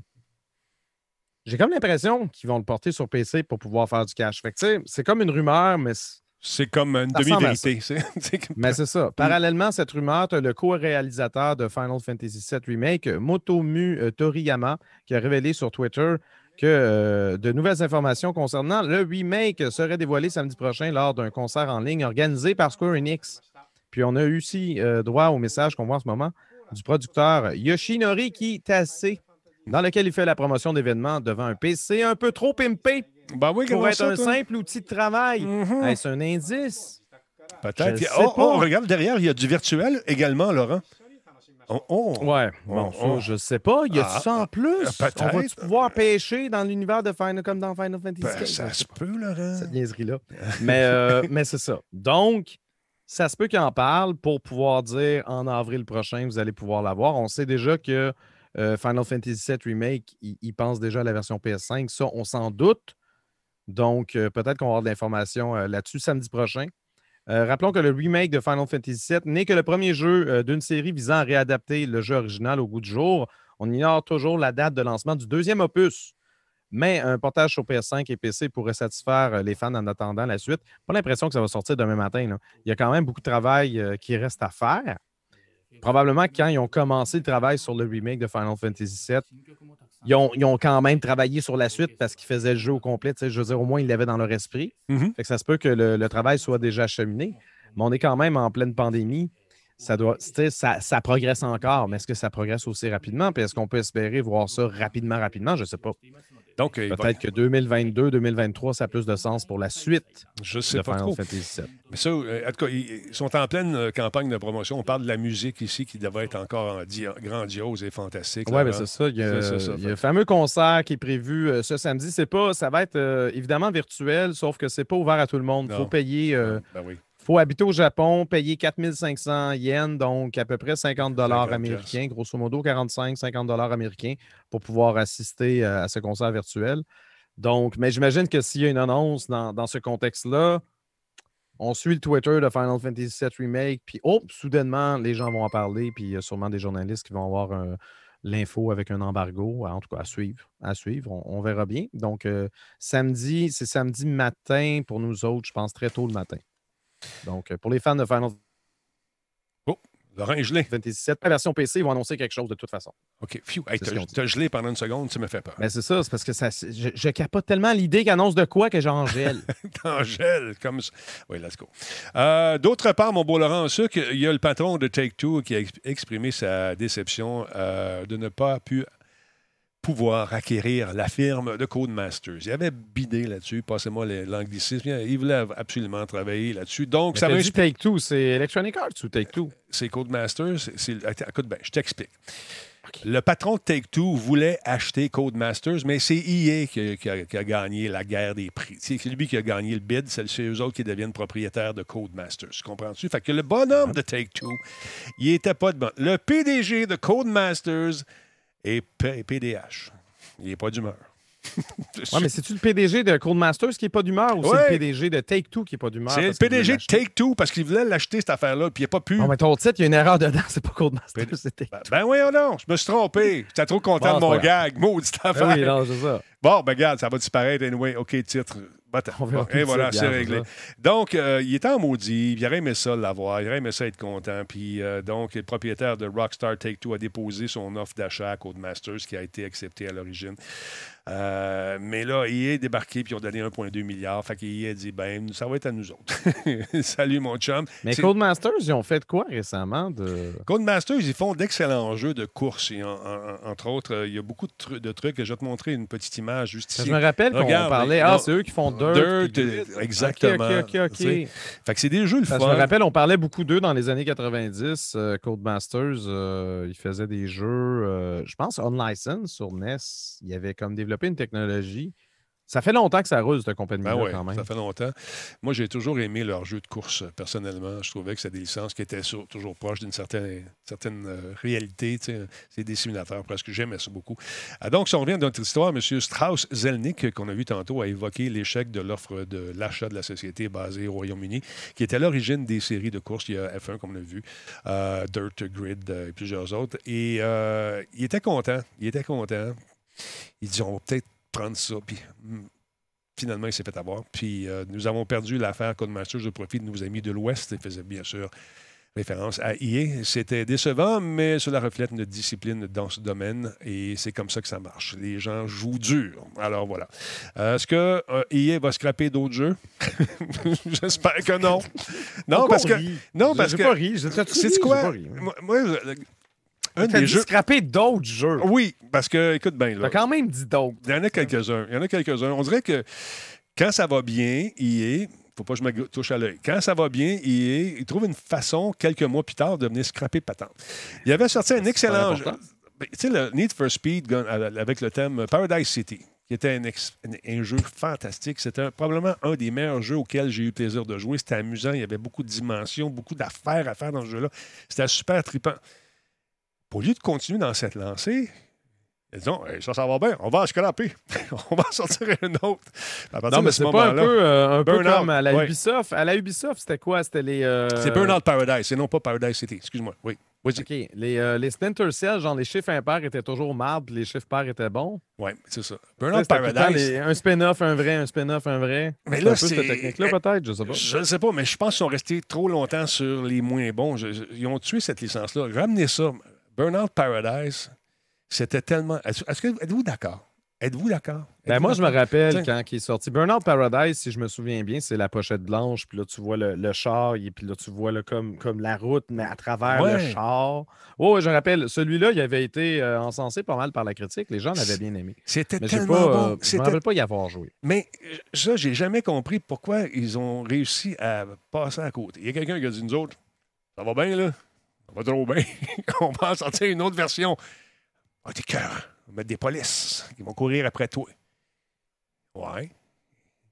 J'ai comme l'impression qu'ils vont le porter sur PC pour pouvoir faire du cash. Fait que, c'est comme une rumeur, mais C'est comme une demi-vérité. Mais c'est ça. Parallèlement à cette rumeur, tu as le co-réalisateur de Final Fantasy VII Remake, Motomu euh, Toriyama, qui a révélé sur Twitter que euh, de nouvelles informations concernant le remake seraient dévoilées samedi prochain lors d'un concert en ligne organisé par Square Enix. Puis on a eu aussi euh, droit au message qu'on voit en ce moment du producteur Yoshinori Kitase, dans lequel il fait la promotion d'événements devant un PC un peu trop pimpé Ben oui, pour être ça, un toi? simple outil de travail. Mhm. Est-ce un indice? Peut-être. Oh, oh, regarde derrière, il y a du virtuel également, Laurent. Oh, oh. Ouais, bon, Oh, oh. ça, je sais pas. Y a Ah, ça en plus? euh, peut-être. On va-tu pouvoir pêcher dans l'univers de Final comme dans Final Fantasy Ben, ça se peut, Laurent. cette niaiserie-là. mais euh, mais c'est ça. Donc, ça se peut qu'il en parle pour pouvoir dire en avril prochain, vous allez pouvoir l'avoir. On sait déjà que euh, Final Fantasy VII Remake, il, il pense déjà à la version PS5. Ça, on s'en doute. Donc, euh, peut-être qu'on va avoir de l'information là-dessus samedi prochain. Euh, rappelons que le remake de Final Fantasy VII n'est que le premier jeu euh, d'une série visant à réadapter le jeu original au goût du jour. On ignore toujours la date de lancement du deuxième opus, mais un portage sur PS5 et PC pourrait satisfaire euh, les fans en attendant la suite. Pas l'impression que ça va sortir demain matin. Il y a quand même beaucoup de travail qui reste à faire. Probablement quand ils ont commencé le travail sur le remake de Final Fantasy VII, ils ont, ils ont quand même travaillé sur la suite parce qu'ils faisaient le jeu au complet. Tu sais, Je veux dire, au moins, ils l'avaient dans leur esprit. Mhm. Fait que ça se peut que le, le travail soit déjà acheminé, mais on est quand même en pleine pandémie. Ça, doit, ça, ça progresse encore, mais est-ce que ça progresse aussi rapidement? Puis est-ce qu'on peut espérer voir ça rapidement, rapidement? Je ne sais pas. Donc, va- Peut-être que 2022, 2023, ça a plus de sens pour la suite je de sais pas Final trop. Fantasy VII. Mais ça, euh, en tout cas, ils sont en pleine euh, campagne de promotion. On parle de la musique ici qui devrait être encore en di- grandiose et fantastique. Oui, mais c'est ça. Il y a, C'est ça, ça, il y a le fameux concert qui est prévu euh, ce samedi. C'est pas, ça va être euh, évidemment virtuel, sauf que c'est pas ouvert à tout le monde. Il faut payer. euh, Ben oui. Faut habiter au Japon, payer 4500 yens, donc à peu près 50 dollars 50 américains, grosso modo 45, 50 dollars américains pour pouvoir assister euh, à ce concert virtuel. Donc, mais j'imagine que s'il y a une annonce dans, dans ce contexte-là, on suit le Twitter de Final Fantasy VII Remake, puis oh, soudainement, les gens vont en parler, puis il y a sûrement des journalistes qui vont avoir euh, l'info avec un embargo, en tout cas à suivre. À suivre, on, on verra bien. Donc, euh, samedi, c'est samedi matin pour nous autres, je pense très tôt le matin. Donc, euh, pour les fans de Final Laurent est gelé. Fantasy VII, la version PC, ils vont annoncer quelque chose de toute façon. OK. Phew. Hey, t'as gelé pendant une seconde, tu me fais peur. Mais c'est ça, c'est parce que ça, je, je capote tellement l'idée qu'ils annoncent de quoi que j'en gèle. T'en gèles comme ça. Oui, let's go. Euh, D'autre part, mon beau Laurent en sucre, il y a le patron de Take-Two qui a ex- exprimé sa déception euh, de ne pas pu pouvoir acquérir la firme de Codemasters. Il avait bidé là-dessus, passez-moi l'anglicisme. Il voulait absolument travailler là-dessus. Donc, Mais ça dit Take-Two, c'est Electronic Arts ou Take-Two? c'est Codemasters. c'est- écoute bien, je t'explique. Le patron de Take-Two voulait acheter Codemasters, mais c'est EA qui a, qui a- qui a gagné la guerre des prix. C'est lui qui a gagné le bid, c'est c'est eux autres qui deviennent propriétaires de Codemasters. Comprends-tu? Fait que le bonhomme de Take-Two, il était pas de bon. Le PDG de Codemasters est P- PDH. Il n'est pas d'humeur. Ouais, mais c'est-tu le PDG de Codemasters qui n'est pas d'humeur ou c'est le PDG de Take-Two qui n'est pas d'humeur? C'est le PDG de? Take-Two parce qu'il voulait l'acheter, cette affaire-là, puis il n'a pas pu. Non, mais ton titre, il y a une erreur dedans, c'est pas Codemasters, c'est Take-Two. Ben, ben voyons donc, je me suis trompé. J'étais trop content Bon, de mon gag. Maudite affaire. Ah oui, non, c'est ça. Bon, ben regarde, ça va disparaître anyway. OK, titre. On verra et voilà, c'est réglé. Donc, euh, il était en maudit. Il aurait aimé ça l'avoir. Il aurait aimé ça être content. Puis, euh, donc, le propriétaire de Rockstar Take-Two a déposé son offre d'achat à Codemasters qui a été acceptée à l'origine. Euh, mais là, il est débarqué puis ils ont donné 1,2 milliard. Fait qu'il a dit, ben, ça va être à nous autres. Salut, mon chum. Mais C'est- Codemasters, ils ont fait quoi récemment de. Codemasters, ils font d'excellents jeux de course. Et en- en- entre autres, euh, il y a beaucoup de, tru- de trucs. Je vais te montrer une petite image juste ici. Je me rappelle qu'on parlait. Ah, c'est eux qui font Dirt. Dirt, euh, exactement. Ok, ok, ok. Fait que c'est des jeux le fun. je me rappelle, on parlait beaucoup d'eux dans les années 90. euh, Codemasters, euh, ils faisaient des jeux, je pense, on-license sur NES. Ils avaient comme développé une technologie. Ça fait longtemps que ça roule, cette compagnie-là, Ben ouais, quand même. ça fait longtemps. Moi, j'ai toujours aimé leurs jeux de course, euh, personnellement. Je trouvais que c'était des licences qui étaient sur- toujours proches d'une certaine, certaine euh, réalité. C'est des simulateurs presque. J'aimais ça beaucoup. Ah, donc, si on revient à notre histoire, M. Strauss-Zelnick, qu'on a vu tantôt, a évoqué l'échec de l'offre de l'achat de la société basée au Royaume-Uni, qui était à l'origine des séries de courses. Il y a F1, comme on l'a vu, euh, Dirt, Grid euh, et plusieurs autres. Et euh, il était content. Il était content. Il dit, on va peut-être prendre ça. Puis, hmm, finalement, il s'est fait avoir. Puis, euh, nous avons perdu l'affaire Codemasters au profit de nos amis de l'Ouest. Il faisait bien sûr référence à EA. C'était décevant, mais cela reflète notre discipline dans ce domaine et c'est comme ça que ça marche. Les gens jouent dur. Alors voilà. Euh, Est-ce que euh, EA va scraper d'autres jeux? J'espère que non. Non, Pourquoi parce que. Non, parce que- pas ri. J'ai quoi? pas ri. Moi, moi, je- un des jeux. scraper d'autres jeux. Oui, parce que, écoute bien. T'as quand même dit d'autres. Il y en a quelques-uns. Il y en a quelques-uns. On dirait que quand ça va bien, EA, faut pas que je me touche à l'œil. Quand ça va bien, EA, il trouve une façon, quelques mois plus tard, de venir scraper patente. Il avait sorti un excellent jeu. Ben, Tu sais, le Need for Speed avec le thème Paradise City, qui était un, ex- un- un jeu fantastique. C'était probablement un des meilleurs jeux auxquels j'ai eu le plaisir de jouer. C'était amusant. Il y avait beaucoup de dimensions, beaucoup d'affaires à faire dans ce jeu-là. C'était super trippant. Au lieu de continuer dans cette lancée, Hey, ça, ça va bien, on va en scraper. on va en sortir un autre. Non, mais ce c'est pas un peu, euh, un peu comme à la ouais. Ubisoft. À la Ubisoft, c'était quoi? C'était les... euh, C'est Burnout Paradise, et non pas Paradise City. Excuse-moi. Oui. Vas-y. OK. Les, euh, les Splinter Cell, genre les chiffres impairs étaient toujours mardes, puis les chiffres pairs étaient bons. Oui, c'est ça. Burnout Paradise. les- un spin-off, un vrai, un spin-off, un vrai. Mais C'est là, un peu cette c'est- technique-là, peut-être, je sais pas. Je ne sais pas, mais je pense qu'ils sont restés trop longtemps sur les moins bons. Je- je- ils ont tué cette licence-là. Ramenez ça. Burnout Paradise, c'était tellement. Est-ce que êtes-vous d'accord? Êtes-vous d'accord? Ben moi, je me rappelle quand il est sorti. Burnout Paradise, si je me souviens bien, c'est la pochette blanche. Puis là, tu vois le, le char. Et puis là, tu vois comme, comme la route, mais à travers le char. Oh, je me rappelle. Celui-là, il avait été euh, encensé pas mal par la critique. Les gens l'avaient bien aimé. C'était tellement pas, euh, bon. je me C'était- rappelle pas y avoir joué. Mais euh, ça, j'ai jamais compris pourquoi ils ont réussi à passer à côté. Il y a quelqu'un qui a dit nous autres, ça va bien, là? Ça va trop bien. On va en sortir une autre version. Ah, t'es cœur. On va mettre des polices qui vont courir après toi. Ouais.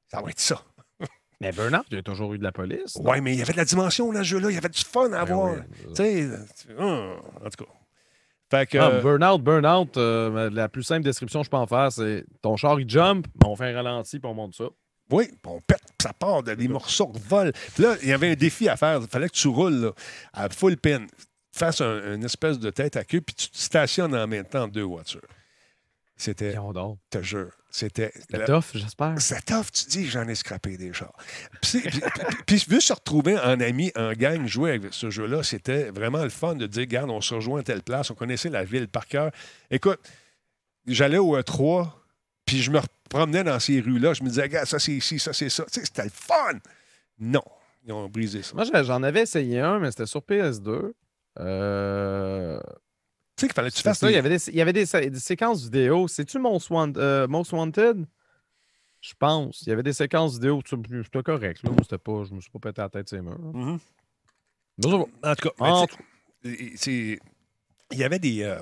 Ça va être ça. Mais Burnout, il y a toujours eu de la police. non? Ouais, mais il y avait de la dimension dans ce jeu-là. Il y avait du fun à Ben avoir. oui. Tu sais, tu- hum, en tout cas. Fait que. Ah, euh, burnout, burnout, euh, la plus simple description que je peux en faire, c'est ton char, il jump, ben, on fait un ralenti, puis on monte ça. Oui, on pète, ça part, de- des morceaux volent. Puis là, il y avait un défi à faire. Il fallait que tu roules là, à full pin, fasses un- une espèce de tête à queue, puis tu te stationnes en même temps deux voitures. C'était, te jure, c'était. C'était tough, j'espère. C'est tough, tu dis, j'en ai scrappé des chars. Puis, veux se retrouver en ami, en gang, jouer avec ce jeu-là. C'était vraiment le fun de dire, regarde, on se rejoint à telle place, on connaissait la ville par cœur. Écoute, j'allais au E3, puis je me promenais dans ces rues-là, je me disais, regarde, ça c'est ici, ça c'est ça. Tu sais, c'était le fun. Non, ils ont brisé ça. Moi, j'en avais essayé un, mais c'était sur PS2. Euh, Tu sais qu'il fallait que tu fasses ça, des- il y avait des, il y avait des, sé- des séquences vidéo. C'est-tu Most, Want- euh, Most Wanted? Je pense. Il y avait des séquences vidéo. tu- C'était correct. Là. C'était pas, je me suis pas pété la tête ces murs. ça va. En tout cas, En il y avait des. euh,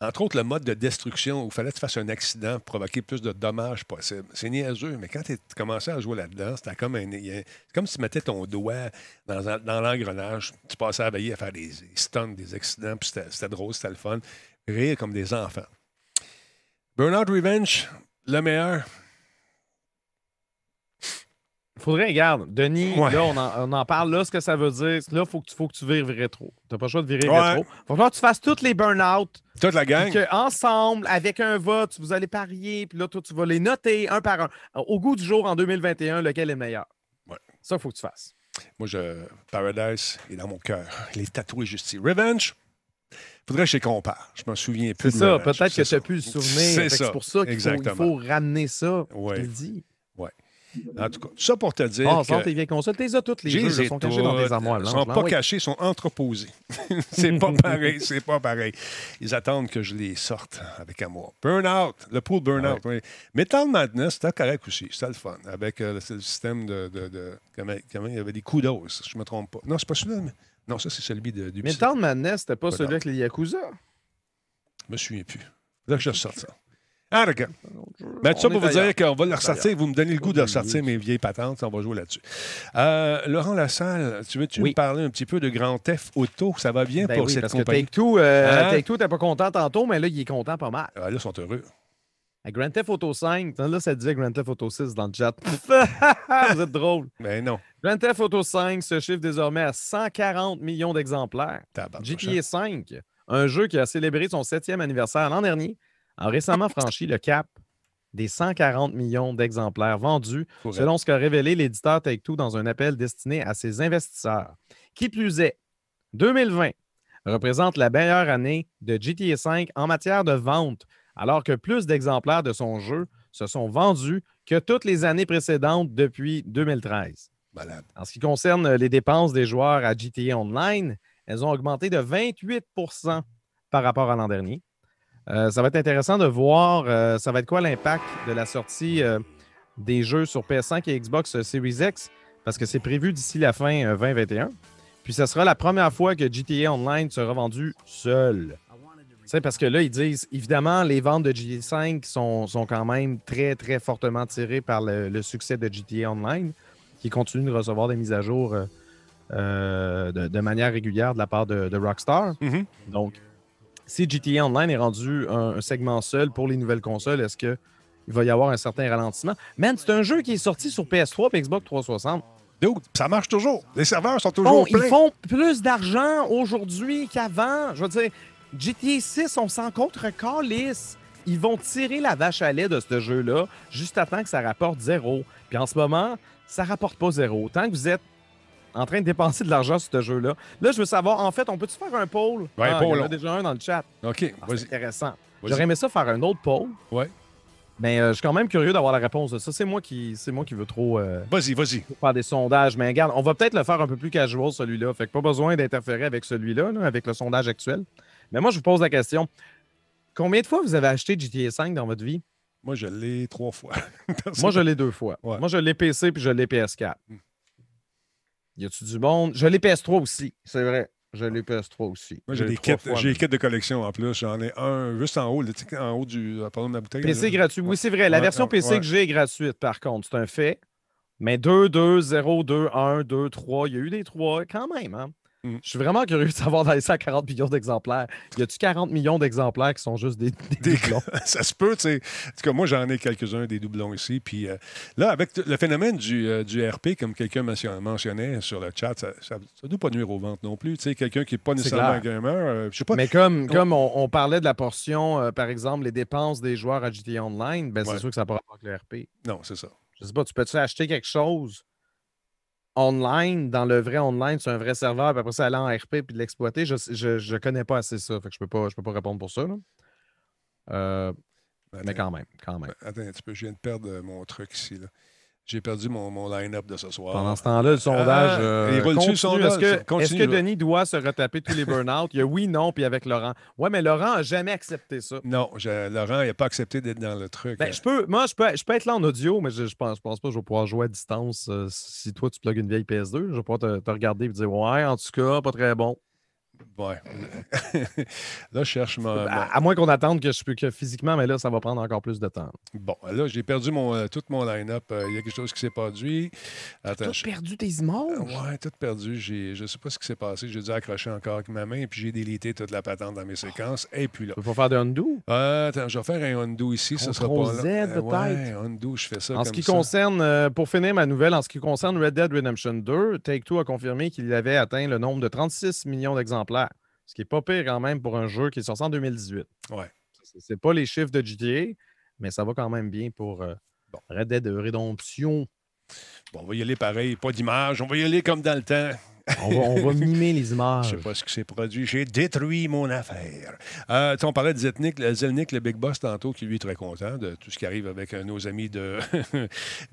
entre autres, le mode de destruction où il fallait que tu fasses un accident pour provoquer plus de dommages possibles. C'est niaiseux, mais quand tu commençais à jouer là-dedans, c'était comme comme si tu mettais ton doigt dans, l'engrenage, tu passais à veiller à faire des, stuns, des accidents, puis c'était drôle, c'était le fun. Rire comme des enfants. Burnout Revenge, le meilleur. Faudrait, regarde, Denis, Ouais. là, on en, on en parle. Là, ce que ça veut dire, là, il faut, que tu- faut que tu vires rétro. Tu n'as pas le choix de virer Ouais. rétro. Falloir que tu fasses toutes les burn-out. Toute la gang. Que, ensemble, avec un vote, vous allez parier, puis là, toi, tu vas les noter un par un. Au goût du jour, en 2021, lequel est le meilleur? Ouais. Ça, il faut que tu fasses. Moi, je, Paradise est dans mon cœur. Il est tatoué juste ici. Revenge, faudrait que je les compare. Je m'en souviens plus. C'est ça. Peut-être que tu as pu le souvenir. C'est pour ça qu'il faut, faut ramener ça. Ouais. Je te le dis. En tout cas, ça pour te dire. Ah, que tes vieilles consoles. T'es toutes les jeux. les sont cachés dans des armoires Ils sont pas Oui. cachés, ils sont entreposés. c'est pas pareil, c'est pas pareil. Ils attendent que je les sorte avec amour. Burnout, le pool Burnout. oui. Metal Madness, c'était correct aussi. C'était le fun. Avec euh, le, le système de. de, de- comment, comment il y avait des coups d'os, si je me trompe pas. Non, c'est pas celui-là. mais- Non, ça, c'est celui de, du Metal Madness, c'était pas celui avec les Yakuza? Je me souviens plus. Là que je ressorte ça. Ah, d'accord. Ben, tout ça On pour vous dire qu'on va le ressortir. Vous me donnez le goût de ressortir mes vieilles patentes. On va jouer là-dessus. Euh, Laurent Lassalle, tu veux-tu Oui. me parler un petit peu de Grand Theft Auto? Ça va bien Ben pour oui, cette parce que compagnie? Take-Two, euh, Hein? Take-Two, t'es pas content tantôt, mais là, il est content pas mal. Ah, là, ils sont heureux. À Grand Theft Auto 5, là, ça disait Grand Theft Auto 6 dans le chat. Vous êtes drôle. Ben non. Grand Theft Auto 5 se chiffre désormais à 140 millions d'exemplaires. GTA 5, un jeu qui a célébré son septième anniversaire l'an dernier, a récemment franchi le cap des 140 millions d'exemplaires vendus, selon ce qu'a révélé l'éditeur Take-Two dans un appel destiné à ses investisseurs. Qui plus est, 2020 représente la meilleure année de GTA 5 en matière de vente, alors que plus d'exemplaires de son jeu se sont vendus que toutes les années précédentes depuis 2013. Malade. En ce qui concerne les dépenses des joueurs à GTA Online, elles ont augmenté de 28% par rapport à l'an dernier. Euh, ça va être intéressant de voir, euh, ça va être quoi l'impact de la sortie euh, des jeux sur PS5 et Xbox Series X, parce que c'est prévu d'ici la fin 2021. Puis ce sera la première fois que GTA Online sera vendu seul. sais, parce que là, ils disent, évidemment, les ventes de GTA 5 sont, sont quand même très, très fortement tirées par le, succès de GTA Online, qui continue de recevoir des mises à jour de, manière régulière de la part de, Rockstar. Mm-hmm. Donc, si GTA Online est rendu un, segment seul pour les nouvelles consoles, est-ce qu'il va y avoir un certain ralentissement? Man, c'est un jeu qui est sorti sur PS3 et Xbox 360. ça marche toujours. Les serveurs sont toujours pleins. Ils font plus d'argent aujourd'hui qu'avant. Je veux dire, GTA 6, on s'en contre calice. Ils vont tirer la vache à lait de ce jeu-là juste à temps que ça rapporte zéro. Puis en ce moment, ça rapporte pas zéro. Tant que vous êtes en train de dépenser de l'argent sur ce jeu-là. Là, je veux savoir, en fait, on peut-tu faire un poll? Ouais, ah, Il y en a déjà un dans le chat. OK, ah, C'est intéressant. J'aurais aimé ça faire un autre poll. Ouais. Mais euh, je suis quand même curieux d'avoir la réponse de ça. C'est moi qui c'est moi qui veux trop. Euh, vas-y, vas-y. Faire des sondages. Mais regarde, on va peut-être le faire un peu plus casual, celui-là. Fait que pas besoin d'interférer avec celui-là, avec le sondage actuel. Mais moi, je vous pose la question. Combien de fois vous avez acheté GTA 5 dans votre vie? Moi, je l'ai trois fois. moi, je l'ai deux fois. Moi, je l'ai PC puis je l'ai PS4. Y a-tu du monde? Je l'ai PS3 aussi, c'est vrai. Je l'ai PS3 aussi. Moi, j'ai des kits, j'ai de collection en plus. J'en ai un juste en haut, en haut du, pardon, de ma bouteille. PC gratuit. Oui, c'est vrai. La version PC que j'ai est gratuite, par contre. C'est un fait. Mais 2, 2, 0, 2, 1, 2, 3. Il y a eu des 3 quand même. Hein? Mm. Je suis vraiment curieux de savoir dans les 140 millions d'exemplaires. Y a-tu 40 millions d'exemplaires qui sont juste des, doublons? ça se peut, tu sais. En tout cas, moi, j'en ai quelques-uns des doublons ici. Puis euh, là, avec le phénomène du, euh, du RP, comme quelqu'un mentionnait sur le chat, ça ne doit pas nuire aux ventes non plus. Tu sais, quelqu'un qui n'est pas nécessairement un gamer, euh, je sais pas. Mais comme, on... comme on, parlait de la portion, par exemple, les dépenses des joueurs à GTA Online, ben, c'est sûr que ça n'a pas rapport avec le RP. Non, c'est ça. Je sais pas, tu peux-tu acheter quelque chose online, dans le vrai online, c'est un vrai serveur, puis après ça, aller en RP puis de l'exploiter, je ne connais pas assez ça. Fait que je peux pas, je peux pas répondre pour ça. Euh, mais quand même, quand même. Attends un petit peu, je viens de perdre mon truc ici. Là. J'ai perdu mon, mon line-up de ce soir. Pendant ce temps-là, le sondage. Ah, euh, est-ce que, est que, Denis doit se retaper tous les burn-out? Il y a oui, non, puis avec Laurent. Ouais, mais Laurent n'a jamais accepté ça. Non, Laurent n'a pas accepté d'être dans le truc. Ben, je peux, moi, je peux, je peux être là en audio, mais je ne pense, pense, pas que je vais pouvoir jouer à distance. Euh, si toi, tu plugues une vieille PS2, je vais pouvoir te, te regarder et te dire Ouais, en tout cas, pas très bon. Ouais. là, je cherche ma. À, moins qu'on attende que je peux que physiquement, mais là, ça va prendre encore plus de temps. Bon, là, j'ai perdu mon, euh, tout mon line-up. Euh, il y a quelque chose qui s'est produit. Attends, tout perdu tes images? Euh, ouais, tout perdu. Je ne sais pas ce qui s'est passé. J'ai dû accrocher encore avec ma main et puis j'ai délité toute la patente dans mes séquences. Et puis là. Tu peux faire de undo? attends, je vais faire un undo ici. ça sera pas Z, peut-être. Ouais, undo, je fais ça. En ce qui concerne, pour finir ma nouvelle, en ce qui concerne Red Dead Redemption 2, Take-Two a confirmé qu'il avait atteint le nombre de 36 millions d'exemplaires. Ce qui n'est pas pire quand même pour un jeu qui est sorti en 2018. Ouais. C'est pas les chiffres de GTA, mais ça va quand même bien pour euh, Red Dead Redemption. Bon, on va y aller pareil, pas d'image. On va y aller comme dans le temps. On va, mimer les images. Je sais pas ce qui s'est produit. J'ai détruit mon affaire. Euh, on parlait de Zelnick, le Big Boss, tantôt, qui lui est très content de tout ce qui arrive avec euh, nos amis de,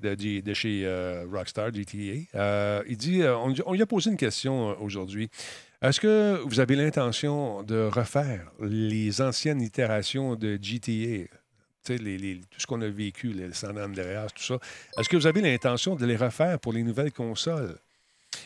de, chez Rockstar, GTA. il dit on, on, lui a posé une question aujourd'hui. Est-ce que vous avez l'intention de refaire les anciennes itérations de GTA? Les, tout ce qu'on a vécu, les San Andreas, tout ça. Est-ce que vous avez l'intention de les refaire pour les nouvelles consoles?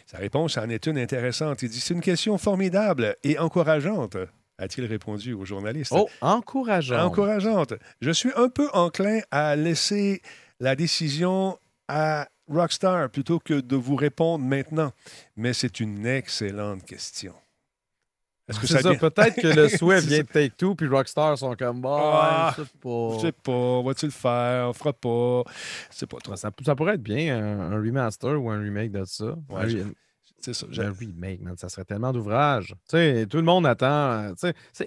Sa réponse en est une intéressante. Il dit C'est une question formidable et encourageante, a-t-il répondu au journaliste. Oh, encourageante. Encourageante. Je suis un peu enclin à laisser la décision à Rockstar plutôt que de vous répondre maintenant. Mais c'est une excellente question. Est-ce que ça, peut-être que le souhait vient de Take Two, puis Rockstar sont comme bah, ah, je sais pas. Je sais pas, va-tu le faire, on fera pas. C'est pas trop. Ça, pourrait être bien un, remaster ou un remake de ça. C'est ça. Un remake, man, ça serait tellement d'ouvrages. Tu sais, tout le monde attend.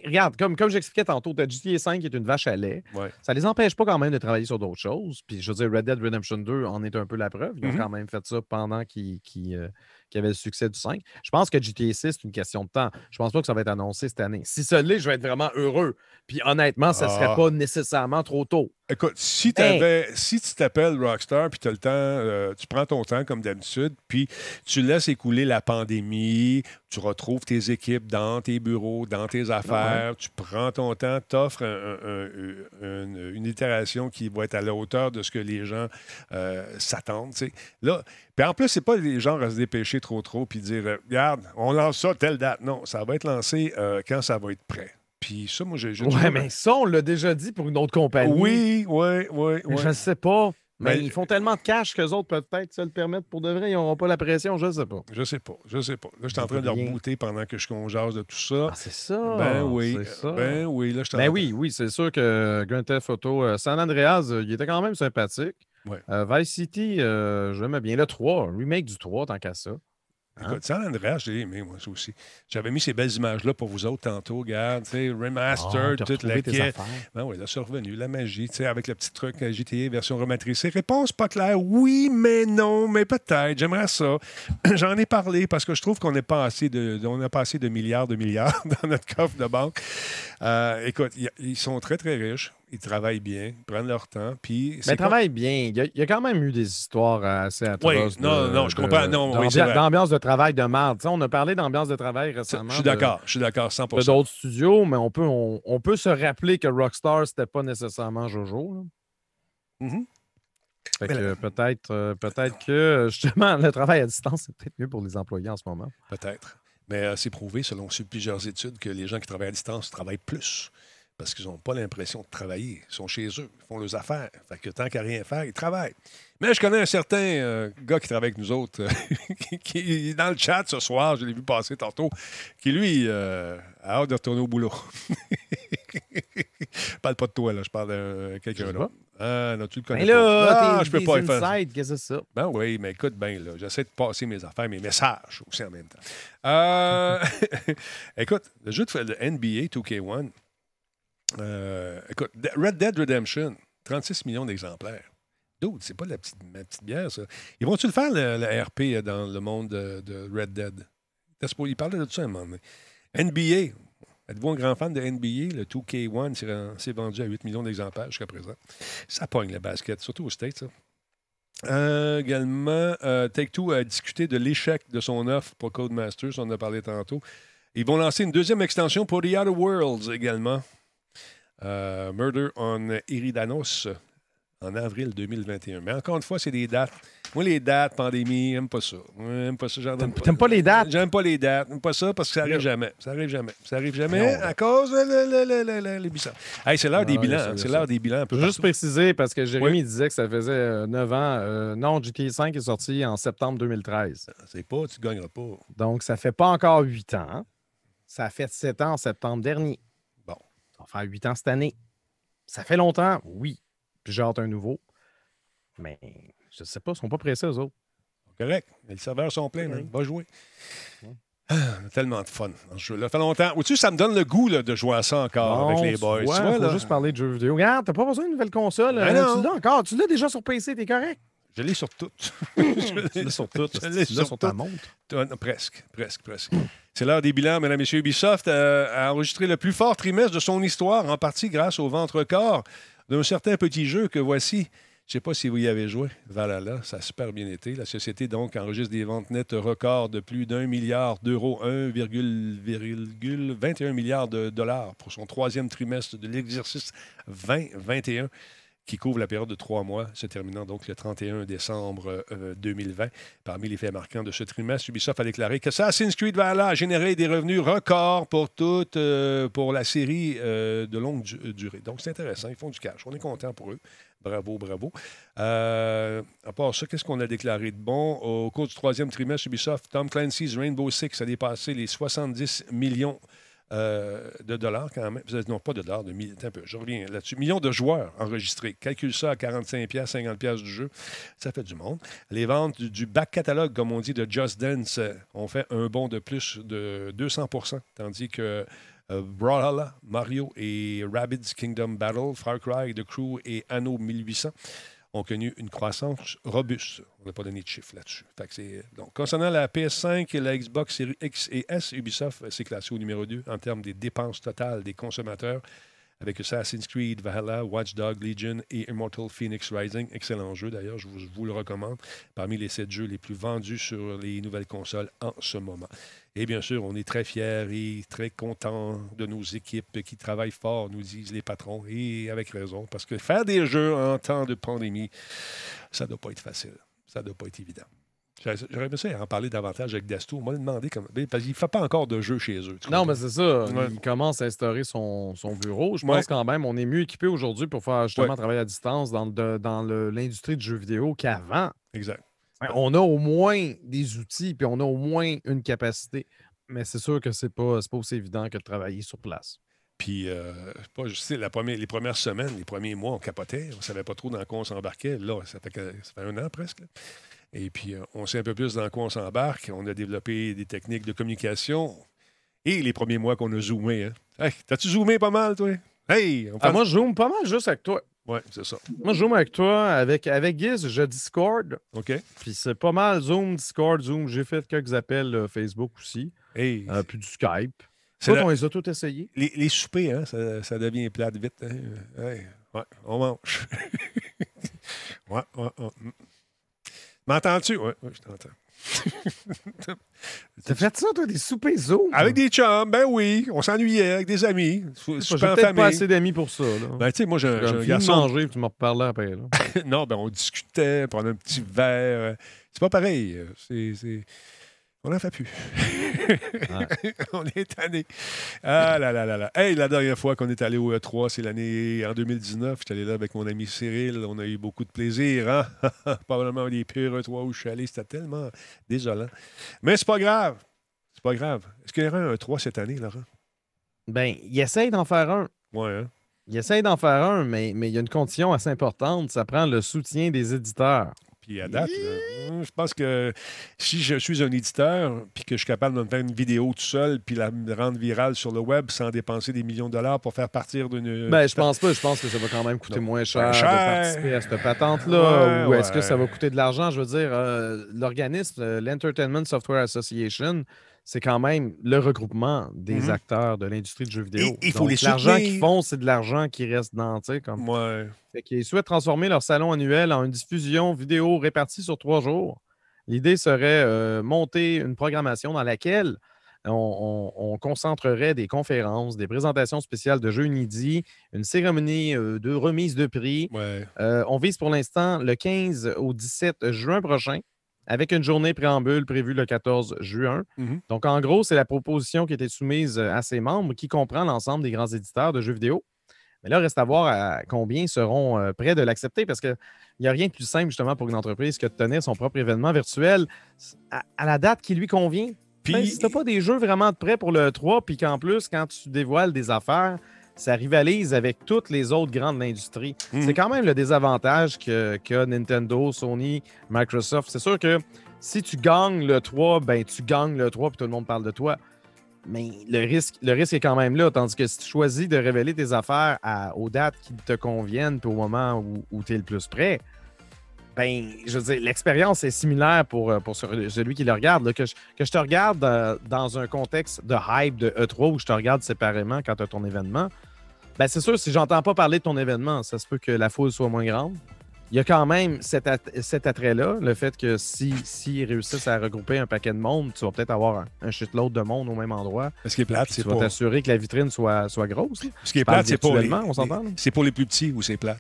regarde, comme, comme j'expliquais tantôt, GTA 5 est une vache à lait. Ça les empêche pas quand même de travailler sur d'autres choses. Puis je veux dire, Red Dead Redemption 2 en est un peu la preuve. Ils ont mm-hmm. quand même fait ça pendant qu'ils euh, avait le succès du 5. Je pense que GTA 6, c'est une question de temps. Je pense pas que ça va être annoncé cette année. Si ça l'est, je vais être vraiment heureux. Puis honnêtement, ça serait ah. pas nécessairement trop tôt. Écoute, si, t'avais- si tu t'appelles Rockstar, puis tu as le temps, euh, tu prends ton temps comme d'habitude, puis tu laisses écouler la pandémie, tu retrouves tes équipes dans tes bureaux, dans tes affaires, tu prends ton temps, t'offres un- un- un- une, une itération qui va être à la hauteur de ce que les gens euh, s'attendent. Là, puis en plus, c'est pas les gens à se dépêcher trop trop puis dire euh, regarde, on lance ça telle date. Non, ça va être lancé euh, quand ça va être prêt. Puis ça, moi, j'ai. Ouais, toujours- mais ça, on l'a déjà dit pour une autre compagnie. Oui, oui, oui. Je ne sais pas. Mais Mais- ils font tellement de cash qu'eux autres peut-être se le permettre pour de vrai. Ils n'auront pas la pression, je ne sais pas. Je sais pas, je sais pas. Là, je suis en train de Rien. rebooter pendant que je qu'on jase de tout ça. Ah, c'est ça. ben oui, ça. ben oui. Là, je suis en Ben oui, oui, c'est sûr que Grand Theft Auto, euh, San Andreas, euh, il était quand même sympathique. Ouais. Euh, Vice City, j'aimais bien. Le 3, remake du 3, tant qu'à ça. Hein? Écoute, San Andreas, aimé, moi, ça aussi. J'avais mis ces belles images-là pour vous autres tantôt, regarde, tu sais, remastered, t'as toute la quête. Ben oui, là, c'est revenu, la magie, tu sais, avec le petit truc euh, GTA version rematricée. Réponse pas claire, oui, mais non, mais peut-être, j'aimerais ça. J'en ai parlé parce que je trouve qu'on pas assez de, on n'a pas assez de milliards de milliards dans notre coffre de banque. Euh, écoute, ils sont très, très riches, ils travaillent bien, ils prennent leur temps, puis... Mais c'est il travaille bien. Il y, a, il y a quand même eu des histoires assez Oui, atroces. non, de- non, je de- comprends. Non, oui. D'ambiance de travail de sais, on a parlé d'ambiance de travail récemment. Je suis d'accord, je suis d'accord, 100 de d'autres studios, mais on peut, on, on peut se rappeler que Rockstar, c'était pas nécessairement Jojo. là. Mhm. Fait que peut-être euh, peut-être que justement le travail à distance, c'est peut-être mieux pour les employés en ce moment. Peut-être. Mais euh, c'est prouvé, selon plusieurs études, que les gens qui travaillent à distance travaillent plus parce qu'ils n'ont pas l'impression de travailler. Ils sont chez eux, ils font leurs affaires. Fait que tant qu'à rien faire, ils travaillent. Mais je connais un certain euh, gars qui travaille avec nous autres, euh, qui, qui est dans le chat ce soir, je l'ai vu passer tantôt, qui lui euh, a hâte de retourner au boulot. je parle pas de toi, là, je parle de quelqu'un d'autre. Ah, non, tu le connais Mais là, pas. Ah, je peux pas y faire. qu'est-ce que c'est ça? Ben oui, mais écoute bien, là, j'essaie de passer mes affaires, mes messages aussi en même temps. Écoute, le jeu de de NBA 2K1, euh, écoute, Red Dead Redemption, 36 millions d'exemplaires. Dude, c'est pas la petite, ma petite bière, ça. Ils vont-tu le faire, le, RP, dans le monde de, Red Dead? Ils parlaient de ça à un moment. NBA, êtes-vous un grand fan de NBA? Le 2K1 s'est vendu à 8 millions d'exemplaires jusqu'à présent. Ça pogne le basket, surtout aux States. Euh, également, euh, Take-Two a discuté de l'échec de son offre pour Codemasters, on en a parlé tantôt. Ils vont lancer une deuxième extension pour The Outer Worlds également. Euh, Murder on Iridanos en avril 2021. Mais encore une fois, c'est des dates. Moi, les dates, pandémie, j'aime pas ça. J'aime pas ça, j'en donne T'aimes pas les dates? J'aime pas les dates. J'aime pas ça parce que ça arrive jamais. Ça arrive jamais. Ça arrive jamais à cause de le- le- le- le- les bissons. Hey, c'est l'heure des Non, bilans. C'est l'heure des bilans Je veux juste préciser parce que Jérémy disait que ça faisait euh, 9 ans. Euh, non, GTA V est sorti en septembre 2013. C'est pas, tu gagneras pas. Donc, ça fait pas encore 8 ans. Ça a fait 7 ans en septembre dernier. Va faire 8 ans cette année. Ça fait longtemps, oui. Puis j'ai hâte un nouveau. Mais je sais pas, ils sont pas pressés, eux autres. Correct. Les serveurs sont pleins. Ouais. Va jouer. Ah, tellement de fun dans ce. Ça fait longtemps. Ou-tu, ça me donne le goût là, de jouer à ça encore avec les boys. vois, tu vois, faut là? juste parler de jeux vidéo. Regarde, t'as pas besoin d'une nouvelle console. Ben euh, tu l'as encore. Tu l'as déjà sur PC, t'es correct. Je l'ai sur tout. Tu l'as sur tout. Je l'ai sur ta montre. Non, presque, presque, presque. C'est l'heure des bilans, mesdames et messieurs. Ubisoft euh, a enregistré le plus fort trimestre de son histoire, en partie grâce au ventre-corps d'un certain petit jeu que voici. Je ne sais pas si vous y avez joué. Valhalla, ça a super bien été. La société, donc, enregistre des ventes nettes records de plus d'un milliard d'euros, 1,21 milliard de dollars pour son troisième trimestre de l'exercice 2021 qui couvre la période de trois mois, se terminant donc le 31 décembre euh, 2020. Parmi les faits marquants de ce trimestre, Ubisoft a déclaré que Assassin's Creed Valhalla a généré des revenus records pour toute euh, pour la série euh, de longue du- euh, durée. Donc c'est intéressant, ils font du cash. On est content pour eux. Bravo, bravo. Euh, à part ça, qu'est-ce qu'on a déclaré de bon? Au cours du troisième trimestre, Ubisoft, Tom Clancy's Rainbow Six a dépassé les 70 millions euh, de dollars quand même. Non, pas de dollars, de milliers. Un peu, je reviens là-dessus. Millions de joueurs enregistrés. Calcule ça à 45$, 50$ du jeu. Ça fait du monde. Les ventes du, du back catalogue, comme on dit, de Just Dance euh, ont fait un bond de plus de 200% tandis que euh, Brawlhalla, Mario et Rabbids Kingdom Battle, Far Cry, The Crew et Anno 1800 ont connu une croissance robuste. On n'a pas donné de chiffres là-dessus. Donc, concernant la PS5 et la Xbox Series X et S, Ubisoft s'est classé au numéro 2 en termes des dépenses totales des consommateurs avec Assassin's Creed, Valhalla, Watch Dog, Legion et Immortal Phoenix Rising. Excellent jeu d'ailleurs, je vous le recommande. Parmi les sept jeux les plus vendus sur les nouvelles consoles en ce moment. Et bien sûr, on est très fiers et très contents de nos équipes qui travaillent fort, nous disent les patrons, et avec raison, parce que faire des jeux en temps de pandémie, ça ne doit pas être facile. Ça ne doit pas être évident. J'aurais aimé ça en parler davantage avec Dasto. On m'a demandé comment. ben, Parce qu'il ne fait pas encore de jeux chez eux. Non, mais c'est ça. Ouais. Il commence à instaurer son, son bureau. Je Ouais. pense quand même on est mieux équipé aujourd'hui pour faire justement Ouais. travailler à distance dans, de- dans le- l'industrie du jeu vidéo qu'avant. Exact. On a au moins des outils, puis on a au moins une capacité. Mais c'est sûr que c'est pas, c'est pas aussi évident que de travailler sur place. Puis, euh, pas, je sais, la première, les premières semaines, les premiers mois, on capotait. On ne savait pas trop dans quoi on s'embarquait. Là, ça fait, que- ça fait un an presque. là. Et puis, euh, on sait un peu plus dans quoi on s'embarque. On a développé des techniques de communication. Et les premiers mois qu'on a zoomé. Hein. Hey, t'as-tu zoomé pas mal, toi? Hey! On Ah, moi, je joue pas mal juste avec toi. Ouais, c'est ça. Moi, je joue avec toi. Avec, avec Giz, je Discord. OK? Puis c'est pas mal Zoom, Discord, Zoom. J'ai fait quelques appels euh, Facebook aussi. Hey, euh, puis du Skype. c'est Toi, la- on les a tous essayés. les, les soupers, hein, ça, ça devient plate vite. hein. Hey, ouais, on mange. ouais, ouais, ouais. Mm. M'entends-tu? Oui, ouais, je t'entends. T'as fait ça, toi, des soupers Zoom? Avec des chums, ben oui. On s'ennuyait avec des amis. J'ai peut-être pas assez d'amis pour ça. Là. Ben, tu sais, moi, j'ai un- garçon. manger, puis tu m'en reparles après. Là. non, ben, on discutait, prendre un petit verre. C'est pas pareil. C'est. On n'en fait plus. on est tanné. Ah là là là là. Hey, la dernière fois qu'on est allé au E3, c'est l'année en 2019. J'étais allé là avec mon ami Cyril. On a eu beaucoup de plaisir. Hein? Probablement des pires E3 où je suis allé. C'était tellement désolant. Mais c'est pas grave. C'est pas grave. Est-ce qu'il y aura un E3 cette année, Laurent? Ben, il essaye d'en faire un. Ouais, hein? Il essaye d'en faire un, mais, mais il y a une condition assez importante. Ça prend le soutien des éditeurs. Puis à date, là, je pense que si je suis un éditeur puis que je suis capable de me faire une vidéo tout seul puis la rendre virale sur le web sans dépenser des millions de dollars pour faire partir d'une. Ben, je pense pas. Je pense que ça va quand même coûter moins cher, Ben, cher. de participer à cette patente-là. Ouais, ou est-ce que ça va coûter de l'argent? Je veux dire, euh, l'organisme, euh, l'Entertainment Software Association, c'est quand même le regroupement des Mhm. acteurs de l'industrie du jeu vidéo. Il faut Donc, les L'argent qu'ils font, c'est de l'argent qui reste dans, tu sais, comme Ouais. Fait qu'ils souhaitent transformer leur salon annuel en une diffusion vidéo répartie sur trois jours. L'idée serait euh, monter une programmation dans laquelle on, on- on concentrerait des conférences, des présentations spéciales de jeux inédits, une cérémonie euh, de remise de prix. Ouais. Euh, on vise pour l'instant le 15 au 17 juin prochain, avec une journée préambule prévue le 14 juin. Mhm. Donc, en gros, c'est la proposition qui a été soumise euh, à ses membres, qui comprend l'ensemble des grands éditeurs de jeux vidéo. Mais là, reste à voir à combien seront euh, prêts de l'accepter parce qu'il n'y a rien de plus simple justement pour une entreprise que de tenir son propre événement virtuel à, à la date qui lui convient. Puis, Ben, si tu n'as pas des jeux vraiment de prêts pour le 3, puis qu'en plus, quand tu dévoiles des affaires, ça rivalise avec toutes les autres grandes de l'industrie. Mhm. C'est quand même le désavantage que, que Nintendo, Sony, Microsoft. C'est sûr que si tu gagnes le 3, ben tu gagnes le 3 puis tout le monde parle de toi. Mais le risque, le risque est quand même là. Tandis que si tu choisis de révéler tes affaires à- aux dates qui te conviennent puis au moment où, tu es le plus prêt, ben, je veux dire, l'expérience est similaire pour, euh, pour ce- celui qui le regarde. là. Que, je, que je te regarde euh, dans un contexte de hype de E3 où je te regarde séparément quand tu as ton événement, ben c'est sûr, si j'entends pas parler de ton événement, ça se peut que la foule soit moins grande. Il y a quand même cet, at- cet attrait-là, le fait que si, s'ils réussissent à regrouper un paquet de monde, tu vas peut-être avoir un, un shitload de monde au même endroit. ce qui est plate, c'est tu vas t'assurer que la vitrine soit, soit grosse. Ce qui est plate, c'est pour les. on s'entend? C'est pour les plus petits où c'est plate?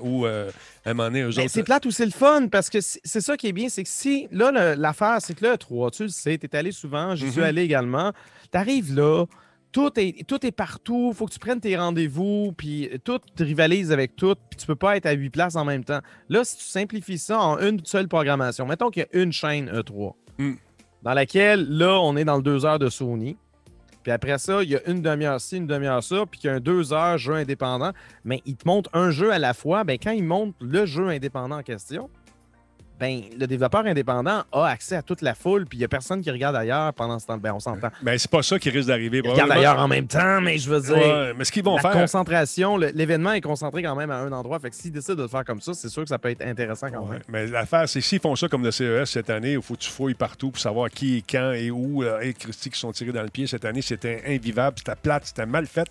Où euh, à un moment donné, eux Ben, autres. c'est plate ou c'est le fun parce que c'est ça qui est bien, c'est que si là, l'affaire, c'est que là, 3, tu le sais, tu es allé souvent, j'y suis Mhm. allé également. Tu arrives là, tout est, tout est partout, faut que tu prennes tes rendez-vous, puis tout rivalise avec tout, puis tu peux pas être à 8 places en même temps. Là, si tu simplifies ça en une seule programmation, mettons qu'il y a une chaîne E3, Mm. dans laquelle, là, on est dans le 2 heures de Sony. Puis après ça, il y a une demi-heure ci, une demi-heure ça, puis qu'il y a un deux heures jeu indépendant. Mais il te montre un jeu à la fois. Ben, quand il montre le jeu indépendant en question, ben, le développeur indépendant a accès à toute la foule, puis il n'y a personne qui regarde ailleurs pendant ce temps. Ben, on s'entend. Ben, c'est pas ça qui risque d'arriver. Ils regardent ailleurs en même temps, mais je veux dire. Ouais, mais ce qu'ils vont la faire. concentration, l'événement est concentré quand même à un endroit. Fait que s'ils décident de le faire comme ça, c'est sûr que ça peut être intéressant quand Ouais, même. Mais l'affaire, c'est s'ils font ça comme le CES cette année, il faut que tu fouilles partout pour savoir qui, quand et où. euh, Et Christy qui sont tirés dans le pied cette année, c'était invivable, c'était plate, c'était mal fait.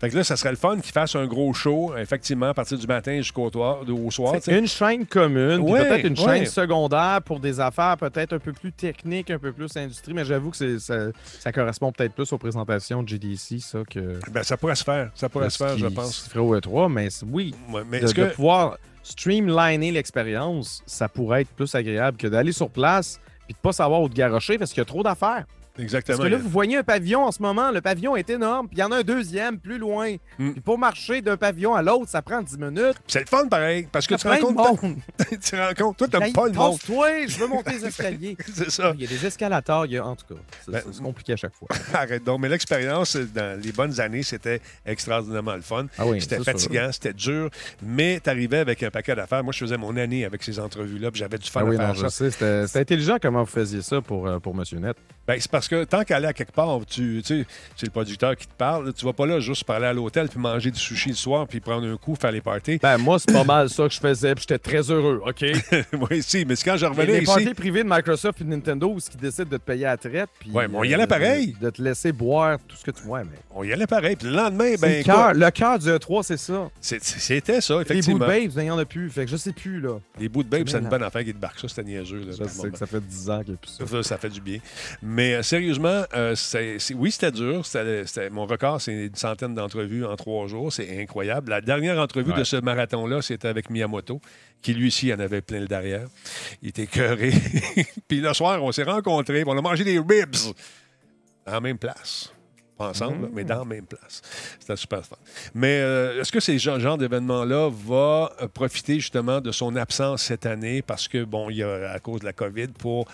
Fait que là, ça serait le fun qu'ils fassent un gros show, effectivement, à partir du matin jusqu'au au soir. une chaîne commune, Ouais, peut-être une ouais. Chaîne secondaire pour des affaires peut-être un peu plus techniques, un peu plus industrie, mais j'avoue que ça, ça correspond peut-être plus aux présentations de GDC, ça, que Ben, ça pourrait se faire. Ça pourrait se faire, je se pense. au E3, mais oui, Ouais, mais de, que. pouvoir streamliner l'expérience, ça pourrait être plus agréable que d'aller sur place puis de pas savoir où te garrocher parce qu'il y a trop d'affaires. Exactement. Parce que là, vous voyez un pavillon en ce moment, le pavillon est énorme, puis il y en a un deuxième plus loin. Mm. Puis pour marcher d'un pavillon à l'autre, ça prend 10 minutes. C'est le fun, pareil, parce que tu rencontres. tu compte, toi, t'aimes Hey, pas le monde. Tasse-toi, je veux monter les escaliers. C'est ça. Il y a des escalators, il y a, en tout cas. C'est Ben, compliqué à chaque fois. Arrête donc. Mais l'expérience, dans les bonnes années, c'était extraordinairement le fun. Ah oui, C'était fatigant, c'était dur, mais tu arrivais avec un paquet d'affaires. Moi, je faisais mon année avec ces entrevues-là, puis j'avais du fun Ah oui, à faire non, ça. c'était intelligent comment vous faisiez ça pour, euh, pour Monsieur Net. Ben, c'est parce que tant qu'aller à quelque part, tu tu sais, c'est le producteur qui te parle. Tu vas pas là juste pour aller à l'hôtel puis manger du sushi le soir puis prendre un coup, faire les parties. Ben, moi, c'est pas mal ça que je faisais, puis j'étais très heureux, OK? oui, si, mais c'est quand je revenais les ici. parties privées de Microsoft et de Nintendo où ils décident de te payer à la traite. Puis, Ouais, mais on y allait pareil. De, de te laisser boire tout ce que tu vois. Mais... On y allait pareil. Puis le lendemain, ben, le cœur- le cœur du E3, c'est ça. c'était ça, Les bouts de effectivement. babes, il n'y en a plus. Fait que je sais plus, là. Les bouts de babe, C'est une bonne affaire qui débarque. Ça, c'était niaiseux. Là, Je sais que ça fait 10 ans qu'il n'y a plus ça. Ça, ça fait du bien. Mais euh, sérieusement, euh, oui, c'était dur. Mon record, c'est une centaine d'entrevues en trois jours. C'est incroyable. La dernière entrevue Ouais. de ce marathon-là, c'était avec Miyamoto, qui lui aussi en avait plein le derrière. Il était cœuré. puis le soir, on s'est rencontrés. On a mangé des ribs en même place. Pas ensemble, là, mais dans la même place. C'était super fun. Mais euh, est-ce que gen- genre d'événements-là va profiter justement de son absence cette année? Parce que, bon, il y a à cause de la COVID pour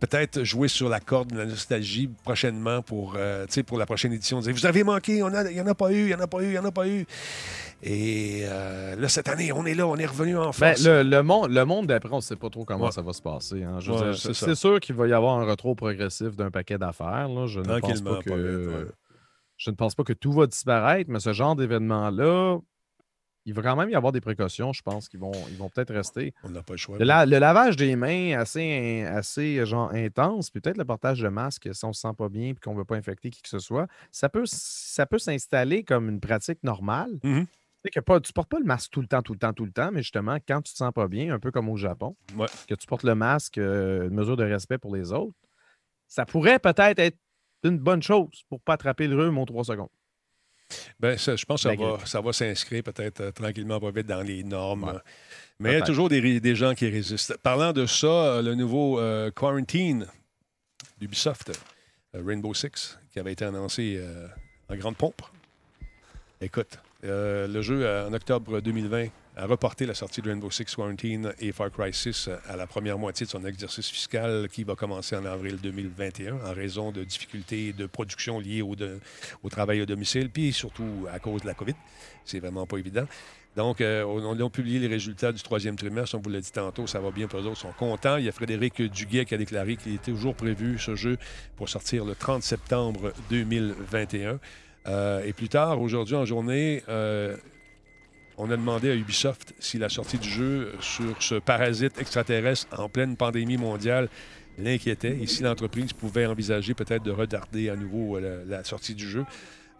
peut-être jouer sur la corde de la nostalgie prochainement pour, euh, pour la prochaine édition. Dire, vous avez manqué, il n'y en a pas eu, il n'y en a pas eu, il n'y en a pas eu. Et euh, là, cette année, on est là, on est revenu en Ben, force. le, le monde, le monde d'après, on ne sait pas trop comment Ouais. ça va se passer. hein. Ouais, c'est sûr qu'il va y avoir un retour progressif d'un paquet d'affaires. Je ne pense pas que. pas vite, ouais. Je ne pense pas que tout va disparaître, mais ce genre d'événement-là, il va quand même y avoir des précautions, je pense, qui vont, ils vont peut-être rester. on n'a pas le choix. Le, la- le lavage des mains assez, assez genre intense, puis peut-être le portage de masque si on se sent pas bien et qu'on ne veut pas infecter qui que ce soit, ça peut, ça peut s'installer comme une pratique normale. Mhm. Tu sais que pas, tu portes pas le masque tout le temps, tout le temps, tout le temps, mais justement, quand tu te sens pas bien, un peu comme au Japon, Ouais. que tu portes le masque, euh, une mesure de respect pour les autres, ça pourrait peut-être être une bonne chose pour pas attraper le rhume en trois secondes. Ben, ça, je pense que ça va, ça va s'inscrire peut-être euh, tranquillement, pas vite dans les normes. Ouais. Mais il y a toujours des, des gens qui résistent. Parlant de ça, euh, le nouveau euh, Quarantine d'Ubisoft, euh, Rainbow Six, qui avait été annoncé en grande pompe. Écoute, le jeu, en octobre 2020, a reporté la sortie de Rainbow Six Quarantine et Far Cry 6 à la première moitié de son exercice fiscal qui va commencer en avril 2021 en raison de difficultés de production liées au, travail au domicile, puis surtout à cause de la COVID. C'est vraiment pas évident. Donc, euh, on, a publié les résultats du troisième trimestre. On vous l'a dit tantôt, ça va bien pour eux autres. Ils sont contents. Il y a Frédéric Duguay qui a déclaré qu'il était toujours prévu, ce jeu, pour sortir le 30 septembre 2021. Euh, et plus tard, aujourd'hui en journée, euh, on a demandé à Ubisoft si la sortie du jeu sur ce parasite extraterrestre en pleine pandémie mondiale l'inquiétait et si l'entreprise pouvait envisager peut-être de retarder à nouveau euh, la, sortie du jeu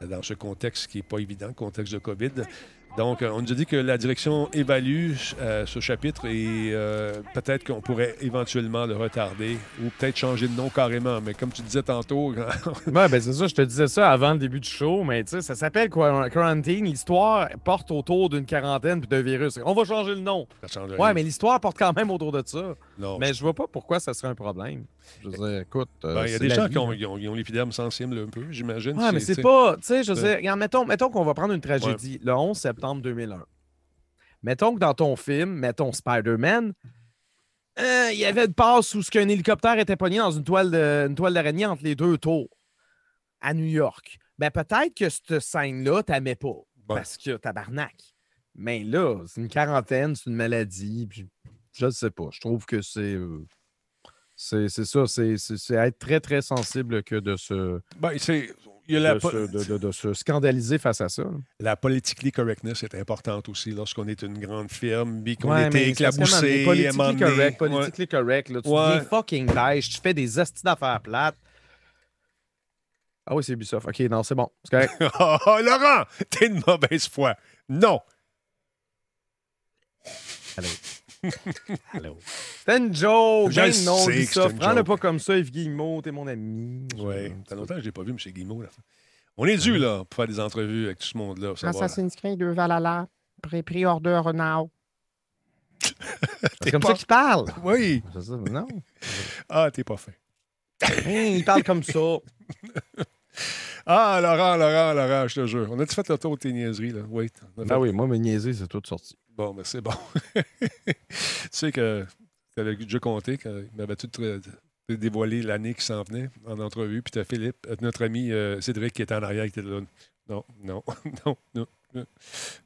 dans ce contexte qui n'est pas évident, contexte de COVID. Donc, euh, on nous a dit que la direction évalue euh, ce chapitre et euh, peut-être qu'on pourrait éventuellement le retarder ou peut-être changer de nom carrément. Mais comme tu disais tantôt, Ouais, ben c'est ça, je te disais ça avant le début du show, mais tu sais, ça s'appelle Quar- Quarantine. L'histoire porte autour d'une quarantaine d'un virus. On va changer le nom. ça change Ouais, mais l'histoire porte quand même autour de ça. non. Mais je vois pas pourquoi ça serait un problème. Je veux dire, écoute. euh, Ben, Il y a des gens vie, qui ont, hein. l'épiderme sensible un peu, j'imagine. Ouais, mais c'est pas. Tu sais, je veux dire, regarde, mettons, mettons qu'on va prendre une tragédie le 11 septembre 2001. Mettons que dans ton film, mettons Spider-Man, euh, il y avait une passe où ce qu'un hélicoptère était pogné dans une toile de- une toile d'araignée entre les deux tours à New York. Ben peut-être que cette scène-là, t'aimais pas. Parce que tabarnak. Mais là, c'est une quarantaine, c'est une maladie. Puis Je ne sais pas. Je trouve que c'est. euh, c'est ça. C'est être très, très sensible que de se, Ben, c'est- il y a la, de po- se, de- de- de se scandaliser face à ça. la politically correctness est importante aussi lorsqu'on est une grande firme, puis qu'on Ouais, était éclaboussé. Politically correct, Ouais. politically correct. Là, tu Ouais. fucking beige, tu fais des astis d'affaires plates. Ah oui, c'est Ubisoft. OK, non, c'est bon. C'est correct. Oh, Laurent, t'es de mauvaise foi. Non. Allô? Allô? C'était une joke. Je Ben non, sais que une Prends-le joke. pas comme ça, Yves Guillemot, t'es mon ami. Oui, ça fait longtemps que je n'ai pas vu M. Guillemot. Là. On est dû là, pour faire des entrevues avec tout ce monde-là. Assassin's Creed 2 Valhalla. Pré- Pre-order now. C'est comme pas- ça qu'il parle. Oui. C'est ça, non. Ah, t'es pas fin. Hein, il parle comme ça. Ah, Laurent, Laurent, Laurent, je te jure. On a-tu fait le tour de tes niaiseries, là? A fait- Ah oui, moi, mes niaiseries, c'est tout sorti. Bon, ben c'est bon. tu sais que tu avais déjà compté qu'il m'avait tout euh, dévoilé l'année qui s'en venait en entrevue. Puis tu as Philippe, euh, notre ami euh, Cédric qui était en arrière, qui était là. Non, non, non, non.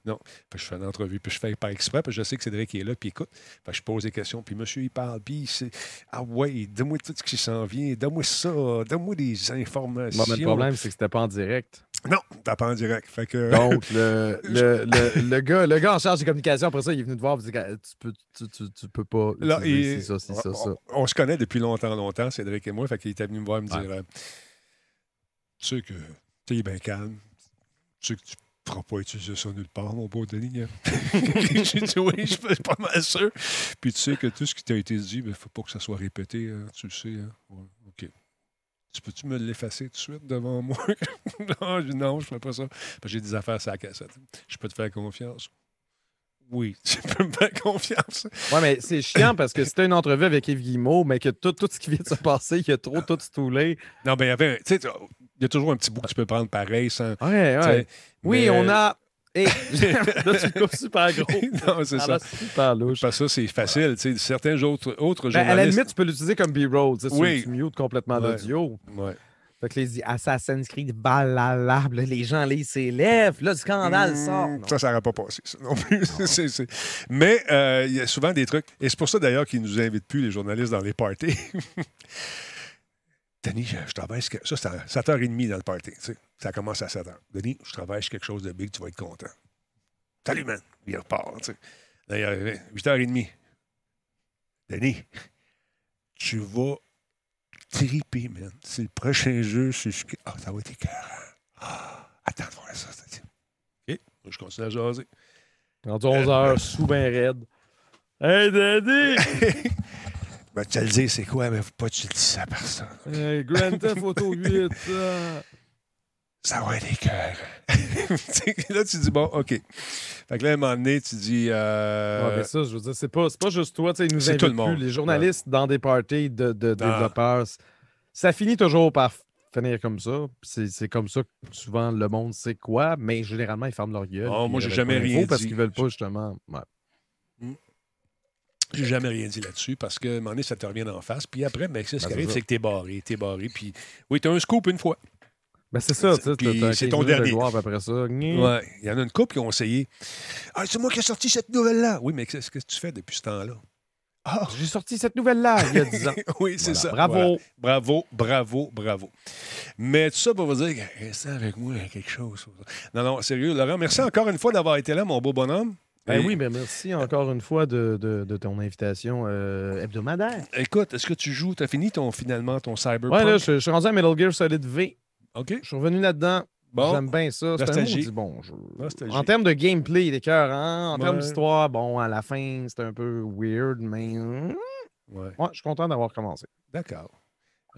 Non. je fais une entrevue, puis je fais par exprès, puis je sais que Cédric est là, puis écoute. Je pose des questions, puis monsieur, il parle, puis c'est Ah ouais, donne-moi tout ce qui s'en vient, donne-moi ça, donne-moi des informations. Bon, mais le problème, c'est que c'était pas en direct. Non, t'as pas en direct. Fait que. Donc, le, le, le, le gars, le gars en charge des communications, après ça, il est venu te voir et dit tu peux, tu, tu, tu peux pas. Là, il- ça, c'est ça, on, ça. on se connaît depuis longtemps, longtemps, Cédric et moi. Fait qu'il était venu me voir et me dire Tu sais que tu es bien calme. Tu sais que tu ne pourras pas utiliser ça nulle part, mon beau Denis. hein? J'ai dit Oui, je suis pas mal sûr. Puis tu sais que tout ce qui t'a été dit, il ne faut pas que ça soit répété. hein, tu le sais. hein. Ouais, OK. Tu peux-tu me l'effacer tout de suite devant moi? non, je, ne fais pas ça. J'ai des affaires sur la cassette. Je peux te faire confiance. Oui, tu peux me faire confiance. Ouais, mais c'est chiant parce que c'était une entrevue avec Yves Guillemot, mais que tout, tout ce qui vient de se passer, il y a trop tout stoulé. Non, ben, il y avait. Il y a toujours un petit bout que tu peux prendre pareil sans. Ouais, ouais. Oui, mais- on a. Hey, là, tu coupes super gros. non, c'est ça. là, c'est super louche. Parce que ça, c'est facile. Certains autres, autres Ben, à la journalistes. limite, tu peux l'utiliser comme B-roll. Oui. tu mutes complètement Ouais. l'audio. Ouais. Fait que les Assassin's Creed, Valhalla, là, les gens lisent ses lèvres. Là, le scandale Mmh, sort. Non. Ça, ça n'aurait pas passé, ça non plus. Mais euh, il y a souvent des trucs. Et c'est pour ça, d'ailleurs, qu'ils ne nous invitent plus, les journalistes, dans les parties. Denis, je, je travaille que- Ça, c'est à 7h30 dans le party. tu sais. Ça commence à 7h. Denis, je travaille sur quelque chose de big, tu vas être content. Salut, man. Il repart. tu sais. Là, il arrive 8h30. Denis, tu vas triper, man. C'est le prochain jeu. c'est ce Ah, ça va être écœurant. Ah, attends de voir ça. OK, je continue à jaser. Rendu 11 heures, sous ben raide. Hey, Daddy! Tu vas le dire, c'est quoi, mais faut pas que tu le dises à personne. hey, Grand Theft Auto 8. ça. Ça va être écœurant. là, tu dis, bon, OK. Fait que là, à un moment donné, tu dis. euh, Ouais, mais ça, je veux dire, c'est pas, c'est pas juste toi. tu sais, Ils nous invitent tout le plus. monde. Les journalistes dans des parties de, de Ah. développeurs, ça finit toujours par finir comme ça. C'est c'est comme ça que souvent le monde sait quoi, mais généralement, ils ferment leur gueule. Oh, moi, j'ai jamais rien Parce dit. qu'ils veulent pas, justement. ouais. J'ai jamais rien dit là-dessus parce que, à un moment donné, ça te revient en face. Puis après, ben, c'est ce Ben, qui arrive, c'est que t'es barré. T'es barré. Puis, oui, t'as un scoop une fois. Ben, c'est ça, c'est 15 ton de dernier. gloire, puis après ça. gni. Ouais. Il y en a une couple qui ont essayé. Ah, c'est moi qui ai sorti cette nouvelle-là. Oui, mais qu'est-ce que tu fais depuis ce temps-là? Ah, J'ai sorti cette nouvelle-là il y a 10 ans. oui, c'est Voilà. ça. Bravo. Voilà. Bravo, bravo, bravo. Mais tout ça pour vous dire, restez avec moi, il y a quelque chose. Non, non, sérieux, Laurent, merci encore une fois d'avoir été là, mon beau bonhomme. Ben oui, mais merci encore une fois de, de- de ton invitation euh, hebdomadaire. Écoute, est-ce que tu joues, tu as fini ton, finalement ton Cyberpunk? Ouais, là, je, je suis rendu à Metal Gear Solid V. OK. Je suis revenu là-dedans. Bon. J'aime bien ça. C'est un maudit bon jeu. En termes de gameplay, il est écœurant. En termes d'histoire, bon, à la fin, c'est un peu weird, mais Ouais, ouais, je suis content d'avoir commencé. d'accord.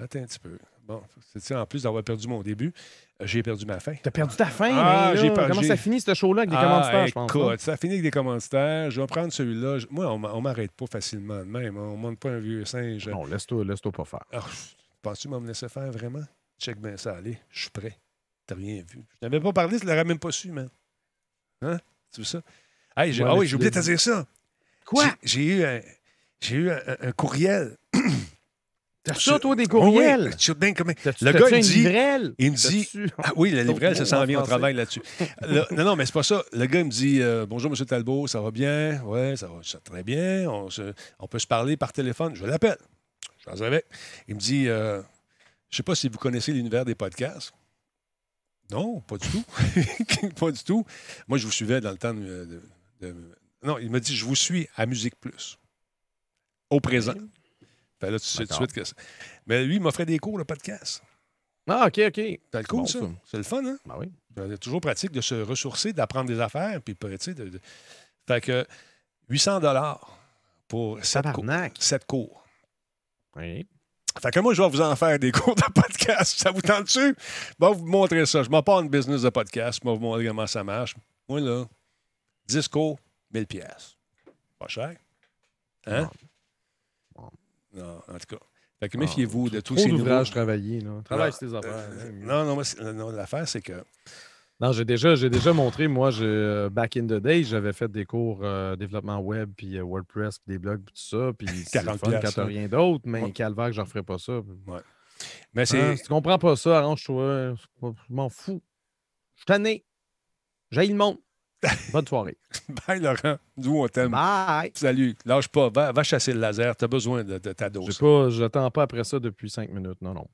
Attends un petit peu. Bon, c'est en plus d'avoir perdu mon début, euh, j'ai perdu ma fin. T'as perdu ta fin, Ah, mais là, j'ai pas- comment ça finit ce show-là avec des Ah, commanditaires, je pense? écoute, hein? ça a fini avec des commanditaires. Je vais prendre celui-là. Moi, on m'a- on m'arrête pas facilement de même. On monte pas un vieux singe. Non, laisse-toi laisse pas faire. Ah, Penses-tu m'en me laisser faire vraiment? Check bien ça, allez, je suis prêt. T'as rien vu. Je n'avais pas parlé, tu l'aurais même pas su, man. Hein? Tu veux ça? Hey, j'ai- Ouais, ah oui, j'ai oublié de te dire ça. Quoi? J'ai- eu un, j'ai eu un, un courriel T'as ça, toi, des courriels? oui, comme- Le gars, il me dit- il me dit- Ah oui, la livrelle, ça s'en en vient, on travaille là-dessus. Là, non, non, mais c'est pas ça. Le gars il me dit euh, Bonjour, M. Talbot, ça va bien? Oui, ça va ça très bien. On, se- on peut se parler par téléphone? Je l'appelle. Je suis avec. Il me dit euh, Je sais pas si vous connaissez l'univers des podcasts. Non, pas du tout. pas du tout. Moi, je vous suivais dans le temps de. de- Non, il m'a dit Je vous suis à Musique Plus. Au présent. Fait là, tu sais tout de suite que c'est- Mais lui, il m'offrait des cours de podcast. Ah, OK, OK. C'est le cool, Bon, ça? ça. C'est le fun, hein? Ben oui. C'est toujours pratique de se ressourcer, d'apprendre des affaires, puis tu sais, de, de- Fait que 800 dollars pour 7 cours. Sept cours. Oui. Fait que moi, je vais vous en faire des cours de podcast. Ça vous tente-tu? Je vais vous montrer ça. Je m'en pas une business de podcast. Je vais vous montrer comment ça marche. Moi, là, 10 cours, 1000 pièces. Pas cher. Hein? Bon. Non, en tout cas. Fait que méfiez-vous de tous ces d'ouvrages travaillés. Travaille sur tes affaires. non, non, non, l'affaire, c'est que... Non, j'ai déjà, j'ai déjà montré, moi, j'ai, euh, back in the day, j'avais fait des cours euh, développement web, puis euh, WordPress, puis des blogs, puis tout ça. Puis c'est le 40 fun quand t'as hein. rien d'autre, mais Ouais. calvaire que j'en ferais pas ça. Mais c'est... Hein, si tu comprends pas ça, arrange-toi. Je m'en fous. Je suis tanné. J'ai le monde. Bonne soirée. Bye, Laurent. Nous, on t'aime. Bye. Salut. Lâche pas. Va, va chasser le laser. Tu as besoin de, de ta dose. pas, j'attends pas après ça depuis cinq minutes. Non, non.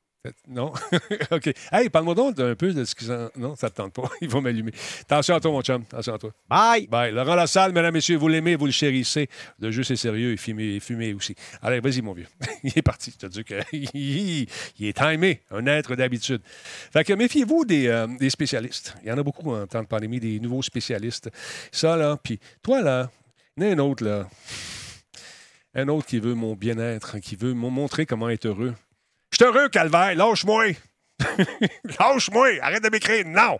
Non? OK. Hey, parle-moi donc un peu de ce qu'ils en... Non, ça ne te tente pas. Il va m'allumer. Attention à toi, mon chum. Attention à toi. Bye. Bye. Laurent Lassalle, mesdames, messieurs, vous l'aimez, vous le chérissez. Le jeu, c'est sérieux et fumé, fumé aussi. Allez, vas-y, mon vieux. il est parti. Je te dis que il est timé, un être d'habitude. Fait que méfiez-vous des, euh, des spécialistes. Il y en a beaucoup en temps de pandémie, des nouveaux spécialistes. Ça, là, puis toi, là, il y en a un autre, là. Un autre qui veut mon bien-être, qui veut me montrer comment être heureux. Heureux, Calvaire, lâche-moi! lâche-moi! Arrête de m'écrire! Non!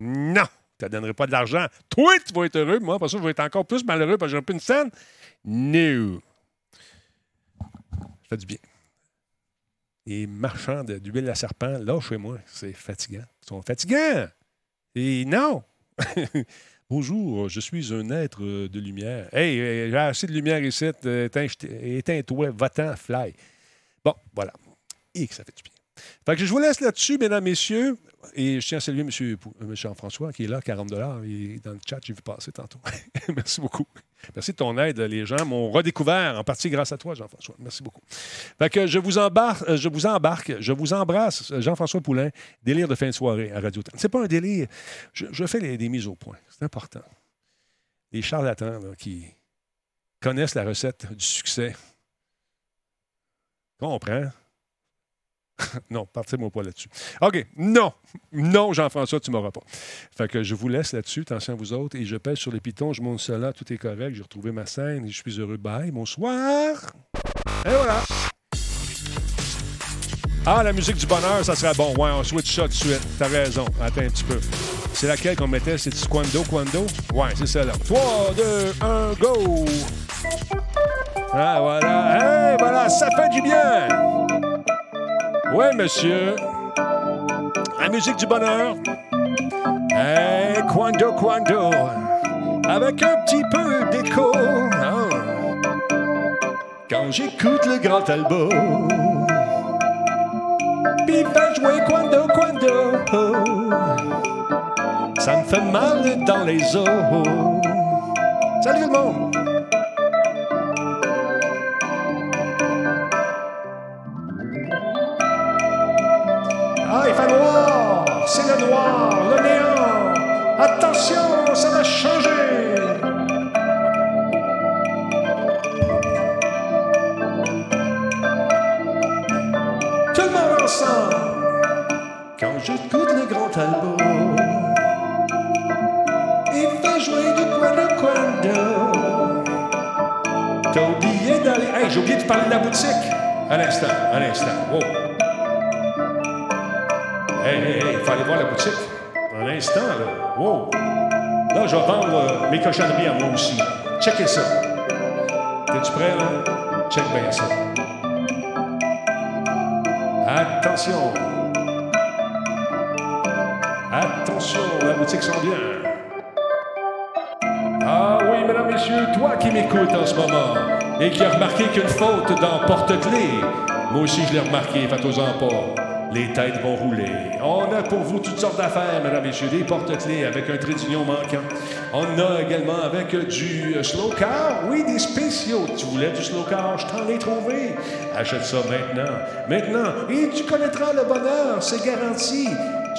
Non! Je te donnerai pas de l'argent. Toi, tu vas être heureux. Moi, après ça, je vais être encore plus malheureux parce que j'ai plus une scène. No! Ça fait du bien. Les marchands d'huile à serpent, lâchez-moi. C'est fatigant. Ils sont fatigants! Et non! Bonjour, je suis un être de lumière. Hey, euh, j'ai assez de lumière ici. euh, éteins- Éteins-toi, va-t'en, fly. Bon, voilà. Et que ça fait du bien. Fait que je vous laisse là-dessus, mesdames, messieurs. Et je tiens à saluer M. Jean-François, qui est là, 40 Il est dans le chat, j'ai vu passer tantôt. Merci beaucoup. Merci de ton aide. Les gens m'ont redécouvert, en partie grâce à toi, Jean-François. Merci beaucoup. Fait que je vous embarque, euh, je vous embarque, je vous embrasse, Jean-François Poulain, délire de fin de soirée à radio C'est pas un délire. Je, fais des mises au point. C'est important. Les charlatans là, qui connaissent la recette du succès. Comprends? non, partez-moi pas là-dessus. OK. Non. Non, Jean-François, tu m'auras pas. Fait que je vous laisse là-dessus. Attention à vous autres. Et je pèse sur les pitons. Je monte cela. Tout est correct. J'ai retrouvé ma scène et je suis heureux. Bye. Bonsoir. Et voilà. Ah, la musique du bonheur, ça serait bon. Ouais, on switch ça tout de suite. T'as raison. Attends un petit peu. C'est laquelle qu'on mettait? C'est Quando, Quando? Ouais, c'est celle-là. 3, 2, 1, go! Ah, voilà. Hey, voilà, ça fait du bien! Ouais, monsieur. La musique du bonheur. Hey, Quando, Quando. Avec un petit peu d'écho. Ah. Quand j'écoute le grand album. Puis fait jouer Quando, Quando. Ça me fait mal dans les os. Salut tout le monde! Ah, il fait noir! C'est le noir, le néant! Attention, ça va changer! Tout le monde ensemble! Quand j'écoute le grand album, il fait jouer du Quando Quando. T'as oublié d'aller. Hey, j'ai oublié de parler de la boutique! Un instant, un instant. Faut aller voir la boutique. Un instant, là. Wow! Là, je vais vendre euh, mes cochonneries à moi aussi. Checkez ça. T'es-tu prêt, là? Check bien ça. Attention! Attention, la boutique sent bien. Ah oui, mesdames, messieurs, toi qui m'écoutes en ce moment et qui as remarqué qu'une faute dans porte-clés Moi aussi, je l'ai remarqué, faites-en pas. Les têtes vont rouler. On a pour vous toutes sortes d'affaires, mesdames et messieurs. Des porte-clés avec un trait d'union manquant. On a également avec du slow car. Oui, des spéciaux. Tu voulais du slow car, je t'en ai trouvé. Achète ça maintenant. Maintenant. Et tu connaîtras le bonheur, c'est garanti.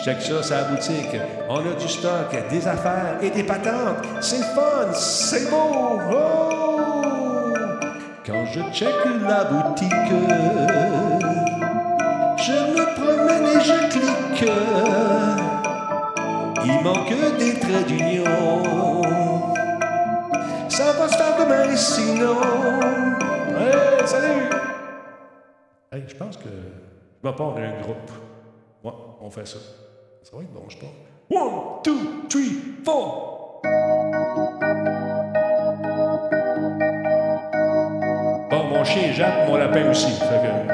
Check ça, c'est la boutique. On a du stock, des affaires et des patentes. C'est fun, c'est beau. Oh! Quand je check la boutique, et je clique. Il manque des traits d'union. Ça va se faire demain sinon. Hey, salut! Hey, je pense que je part un groupe. Ouais, on fait ça. Ça va être bon, je pense. One, two, three, four! Bon, mon chien jappe, mon lapin aussi. Fait que...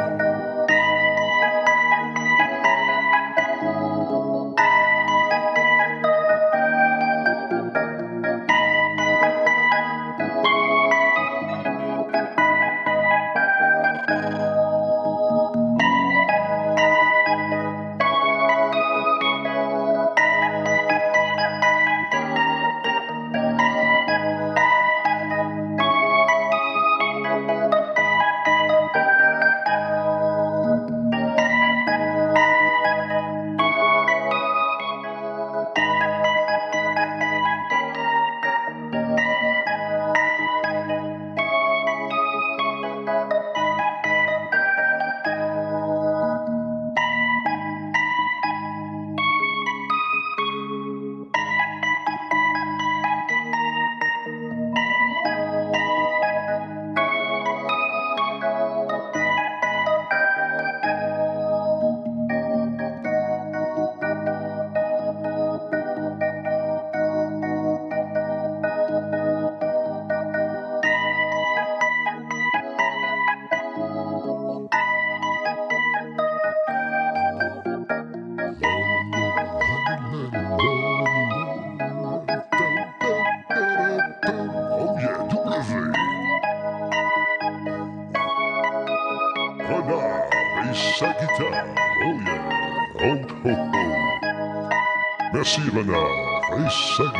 Renard